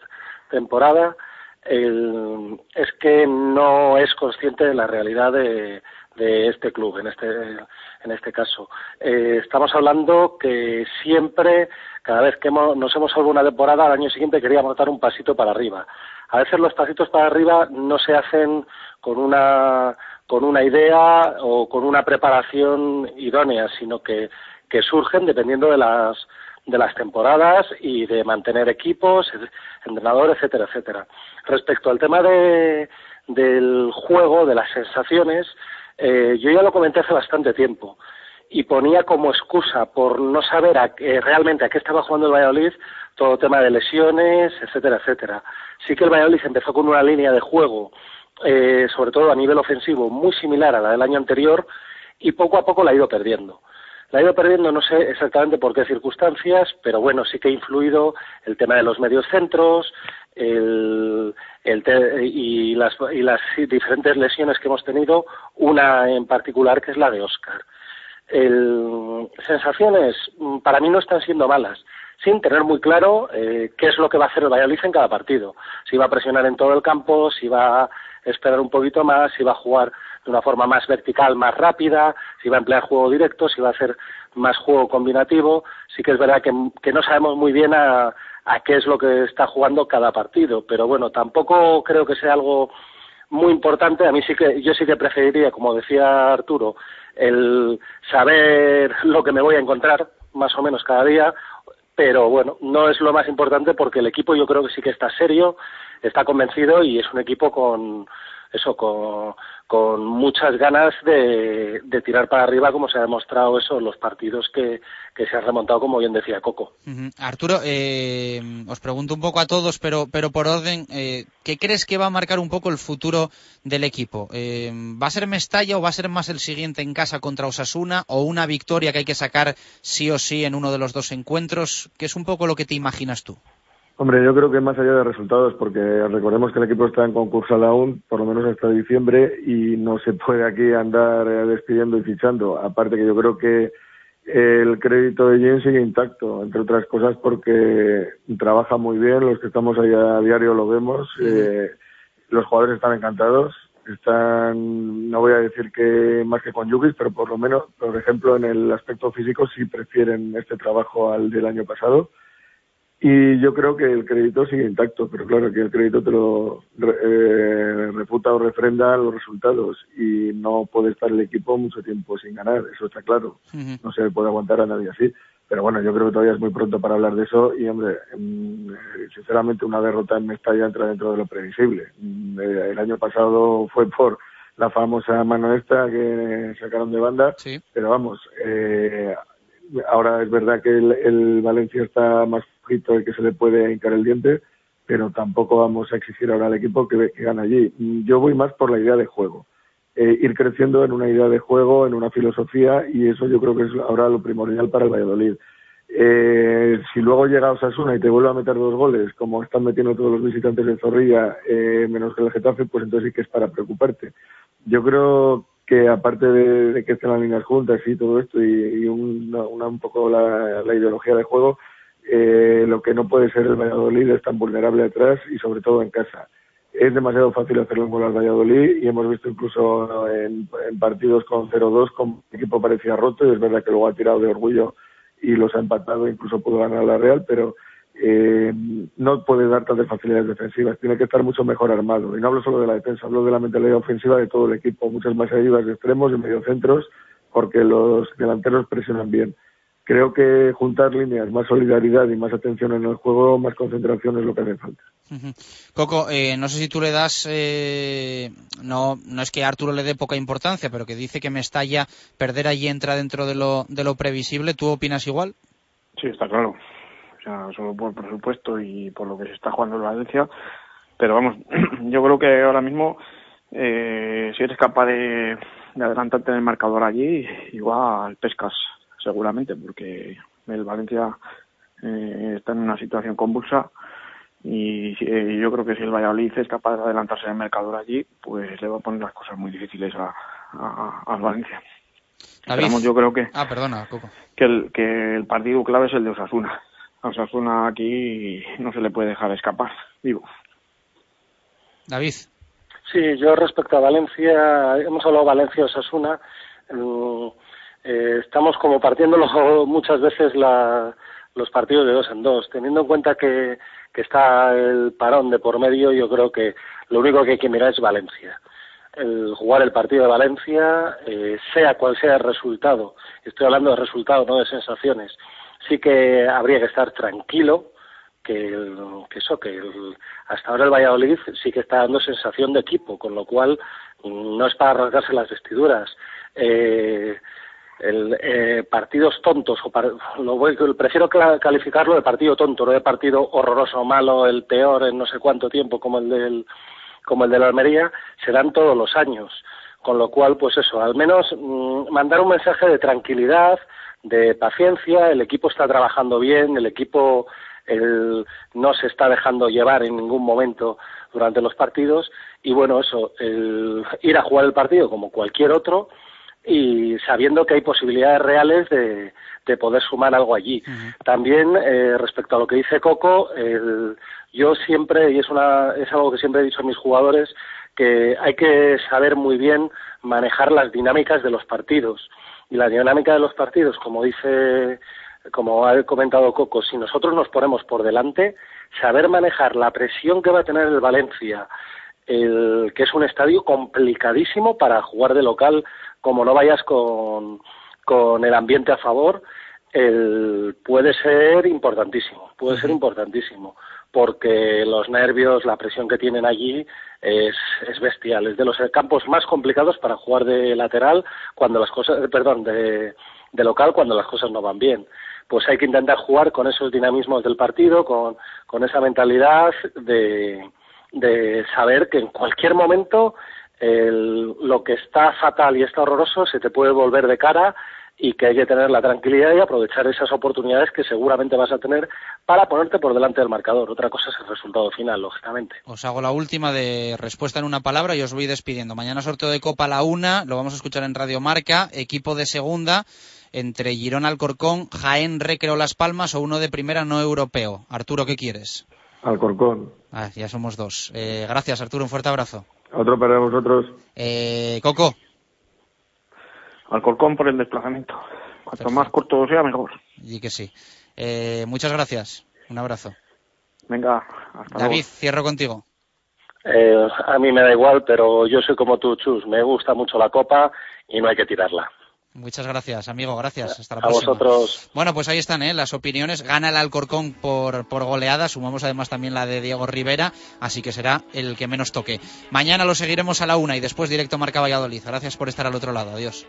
temporada, el, es que no es consciente de la realidad de, de este club en este en este caso eh, estamos hablando que siempre cada vez que hemos, nos hemos salvado una temporada al año siguiente queríamos dar un pasito para arriba a veces los pasitos para arriba no se hacen con una con una idea o con una preparación idónea, sino que, que surgen dependiendo de las de las temporadas y de mantener equipos, entrenadores, etcétera, etcétera. Respecto al tema de, del juego, de las sensaciones, eh, yo ya lo comenté hace bastante tiempo y ponía como excusa por no saber a, realmente a qué estaba jugando el Valladolid todo tema de lesiones, etcétera, etcétera. Sí que el Valladolid empezó con una línea de juego, eh, sobre todo a nivel ofensivo, muy similar a la del año anterior y poco a poco la ha ido perdiendo. La ha ido perdiendo, no sé exactamente por qué circunstancias, pero bueno, sí que ha influido el tema de los medios centros el, y, las, y las diferentes lesiones que hemos tenido, una en particular que es la de Oscar. El, sensaciones mm, para mí no están siendo malas, sin tener muy claro eh, qué es lo que va a hacer el Valladolid en cada partido. Si va a presionar en todo el campo, si va a esperar un poquito más, si va a jugar de una forma más vertical, más rápida, si va a emplear juego directo, si va a hacer más juego combinativo. Sí que es verdad que, no sabemos muy bien a, qué es lo que está jugando cada partido, pero bueno, tampoco creo que sea algo muy importante. A mí sí que, yo sí que preferiría, como decía Arturo, el saber lo que me voy a encontrar más o menos cada día, pero bueno, no es lo más importante porque el equipo yo creo que sí que está serio, está convencido y es un equipo con eso con, con muchas ganas de, tirar para arriba, como se ha demostrado eso en los partidos que, se han remontado, como bien decía Coco. Arturo, eh, os pregunto un poco a todos, pero, pero por orden, eh, ¿qué crees que va a marcar un poco el futuro del equipo? Eh, ¿Va a ser Mestalla o va a ser más el siguiente en casa contra Osasuna o una victoria que hay que sacar sí o sí en uno de los dos encuentros? ¿Qué es un poco lo que te imaginas tú? Hombre, yo creo que más allá de resultados, porque recordemos que el equipo está en concurso aún, por lo menos hasta diciembre, y no se puede aquí andar eh, despidiendo y fichando. Aparte que yo creo que el crédito de Jim sigue intacto, entre otras cosas porque trabaja muy bien, los que estamos ahí a diario lo vemos, eh, los jugadores están encantados, están, no voy a decir que más que con Yugis, pero por lo menos, por ejemplo, en el aspecto físico sí prefieren este trabajo al del año pasado y yo creo que el crédito sigue intacto, pero claro que el crédito te lo eh, refuta o refrenda los resultados y no puede estar el equipo mucho tiempo sin ganar, eso está claro. No se puede aguantar a nadie así. Pero bueno, yo creo que todavía es muy pronto para hablar de eso y, hombre, mm, sinceramente una derrota en Mestalla entra dentro de lo previsible. Mm, eh, el año pasado fue por la famosa mano esta que sacaron de banda, pero vamos, eh, ahora es verdad que el, Valencia está más y que se le puede hincar el diente, pero tampoco vamos a exigir ahora al equipo que, que gane allí. Yo voy más por la idea de juego. Eh, ir creciendo en una idea de juego, en una filosofía, y eso yo creo que es ahora lo primordial para el Valladolid. Eh, si luego llega Osasuna y te vuelve a meter dos goles, como están metiendo todos los visitantes de Zorrilla, eh, menos que el Getafe, pues entonces sí que es para preocuparte. Yo creo que aparte de, que estén las líneas juntas y todo esto y, una, un poco la, ideología de juego, eh, lo que no puede ser el Valladolid es tan vulnerable atrás y sobre todo en casa. Es demasiado fácil hacerlo en al Valladolid y hemos visto incluso en, partidos con 0-2 como equipo parecía roto y es verdad que luego ha tirado de orgullo y los ha empatado, incluso pudo ganar la Real, pero eh, no puede dar tantas facilidades defensivas, tiene que estar mucho mejor armado. Y no hablo solo de la defensa, hablo de la mentalidad ofensiva de todo el equipo, muchas más ayudas de extremos y mediocentros, porque los delanteros presionan bien. Creo que juntar líneas, más solidaridad y más atención en el juego, más concentración es lo que hace falta. Coco, eh, no sé si tú le das, eh, no, no es que Arturo le dé poca importancia, pero que dice que Mestalla perder allí entra dentro de lo, de lo previsible. ¿Tú opinas igual? Sí, está claro o sea, solo por presupuesto y por lo que se está jugando en Valencia. Pero vamos, yo creo que ahora mismo, eh, si eres capaz de, adelantarte en el marcador allí, igual pescas seguramente, porque el Valencia eh, está en una situación convulsa y eh, yo creo que si el Valladolid es capaz de adelantarse en el marcador allí, pues le va a poner las cosas muy difíciles a, al Valencia. yo creo que, ah, perdona, que, el, que el partido clave es el de Osasuna a Osasuna aquí no se le puede dejar escapar vivo. David. Sí, yo respecto a Valencia, hemos hablado Valencia-Osasuna, eh, estamos como partiéndolo muchas veces la, los partidos de dos en dos. Teniendo en cuenta que, que está el parón de por medio, yo creo que lo único que hay que mirar es Valencia. El jugar el partido de Valencia, eh, sea cual sea el resultado, estoy hablando de resultado, no de sensaciones, sí que habría que estar tranquilo, que, que eso, que hasta ahora el Valladolid sí que está dando sensación de equipo, con lo cual mm, no es para rasgarse las vestiduras. Eh, el, eh, partidos tontos, o lo voy, prefiero calificarlo de partido tonto, no de partido horroroso, malo, el peor en no sé cuánto tiempo como el del como el de la Almería, serán todos los años. Con lo cual, pues eso, al menos mm, mandar un mensaje de tranquilidad, de paciencia, el equipo está trabajando bien, el equipo el, no se está dejando llevar en ningún momento durante los partidos y bueno, eso, el, ir a jugar el partido como cualquier otro y sabiendo que hay posibilidades reales de, de poder sumar algo allí. También, eh, respecto a lo que dice Coco, el, yo siempre, y es, una, es algo que siempre he dicho a mis jugadores, que hay que saber muy bien manejar las dinámicas de los partidos. Y la dinámica de los partidos, como dice, como ha comentado Coco, si nosotros nos ponemos por delante, saber manejar la presión que va a tener el Valencia, el, que es un estadio complicadísimo para jugar de local, como no vayas con, con el ambiente a favor, el, puede ser importantísimo, puede ser importantísimo, porque los nervios, la presión que tienen allí es, es bestial, es de los campos más complicados para jugar de lateral cuando las cosas, perdón, de, de local cuando las cosas no van bien. Pues hay que intentar jugar con esos dinamismos del partido, con, con esa mentalidad de, de saber que en cualquier momento el, lo que está fatal y está horroroso se te puede volver de cara y que hay que tener la tranquilidad y aprovechar esas oportunidades que seguramente vas a tener para ponerte por delante del marcador. Otra cosa es el resultado final, lógicamente. Os hago la última de respuesta en una palabra y os voy despidiendo. Mañana sorteo de Copa a la una, lo vamos a escuchar en Radio Marca, equipo de segunda entre Girón Alcorcón, Jaén Recreo Las Palmas o uno de primera no europeo. Arturo, ¿qué quieres? Alcorcón. Ah, ya somos dos. Eh, gracias, Arturo, un fuerte abrazo. Otro para vosotros. Eh, Coco. Alcorcón por el desplazamiento. Cuanto más corto sea, mejor. Y que sí. Eh, muchas gracias. Un abrazo. Venga, hasta David, cierro contigo. Eh, a mí me da igual, pero yo soy como tú, Chus. Me gusta mucho la copa y no hay que tirarla. Muchas gracias, amigo. Gracias. Hasta la a próxima. vosotros. Bueno, pues ahí están ¿eh? las opiniones. Gana el Alcorcón por, por goleada. Sumamos además también la de Diego Rivera. Así que será el que menos toque. Mañana lo seguiremos a la una y después directo Marca Valladolid. Gracias por estar al otro lado. Adiós.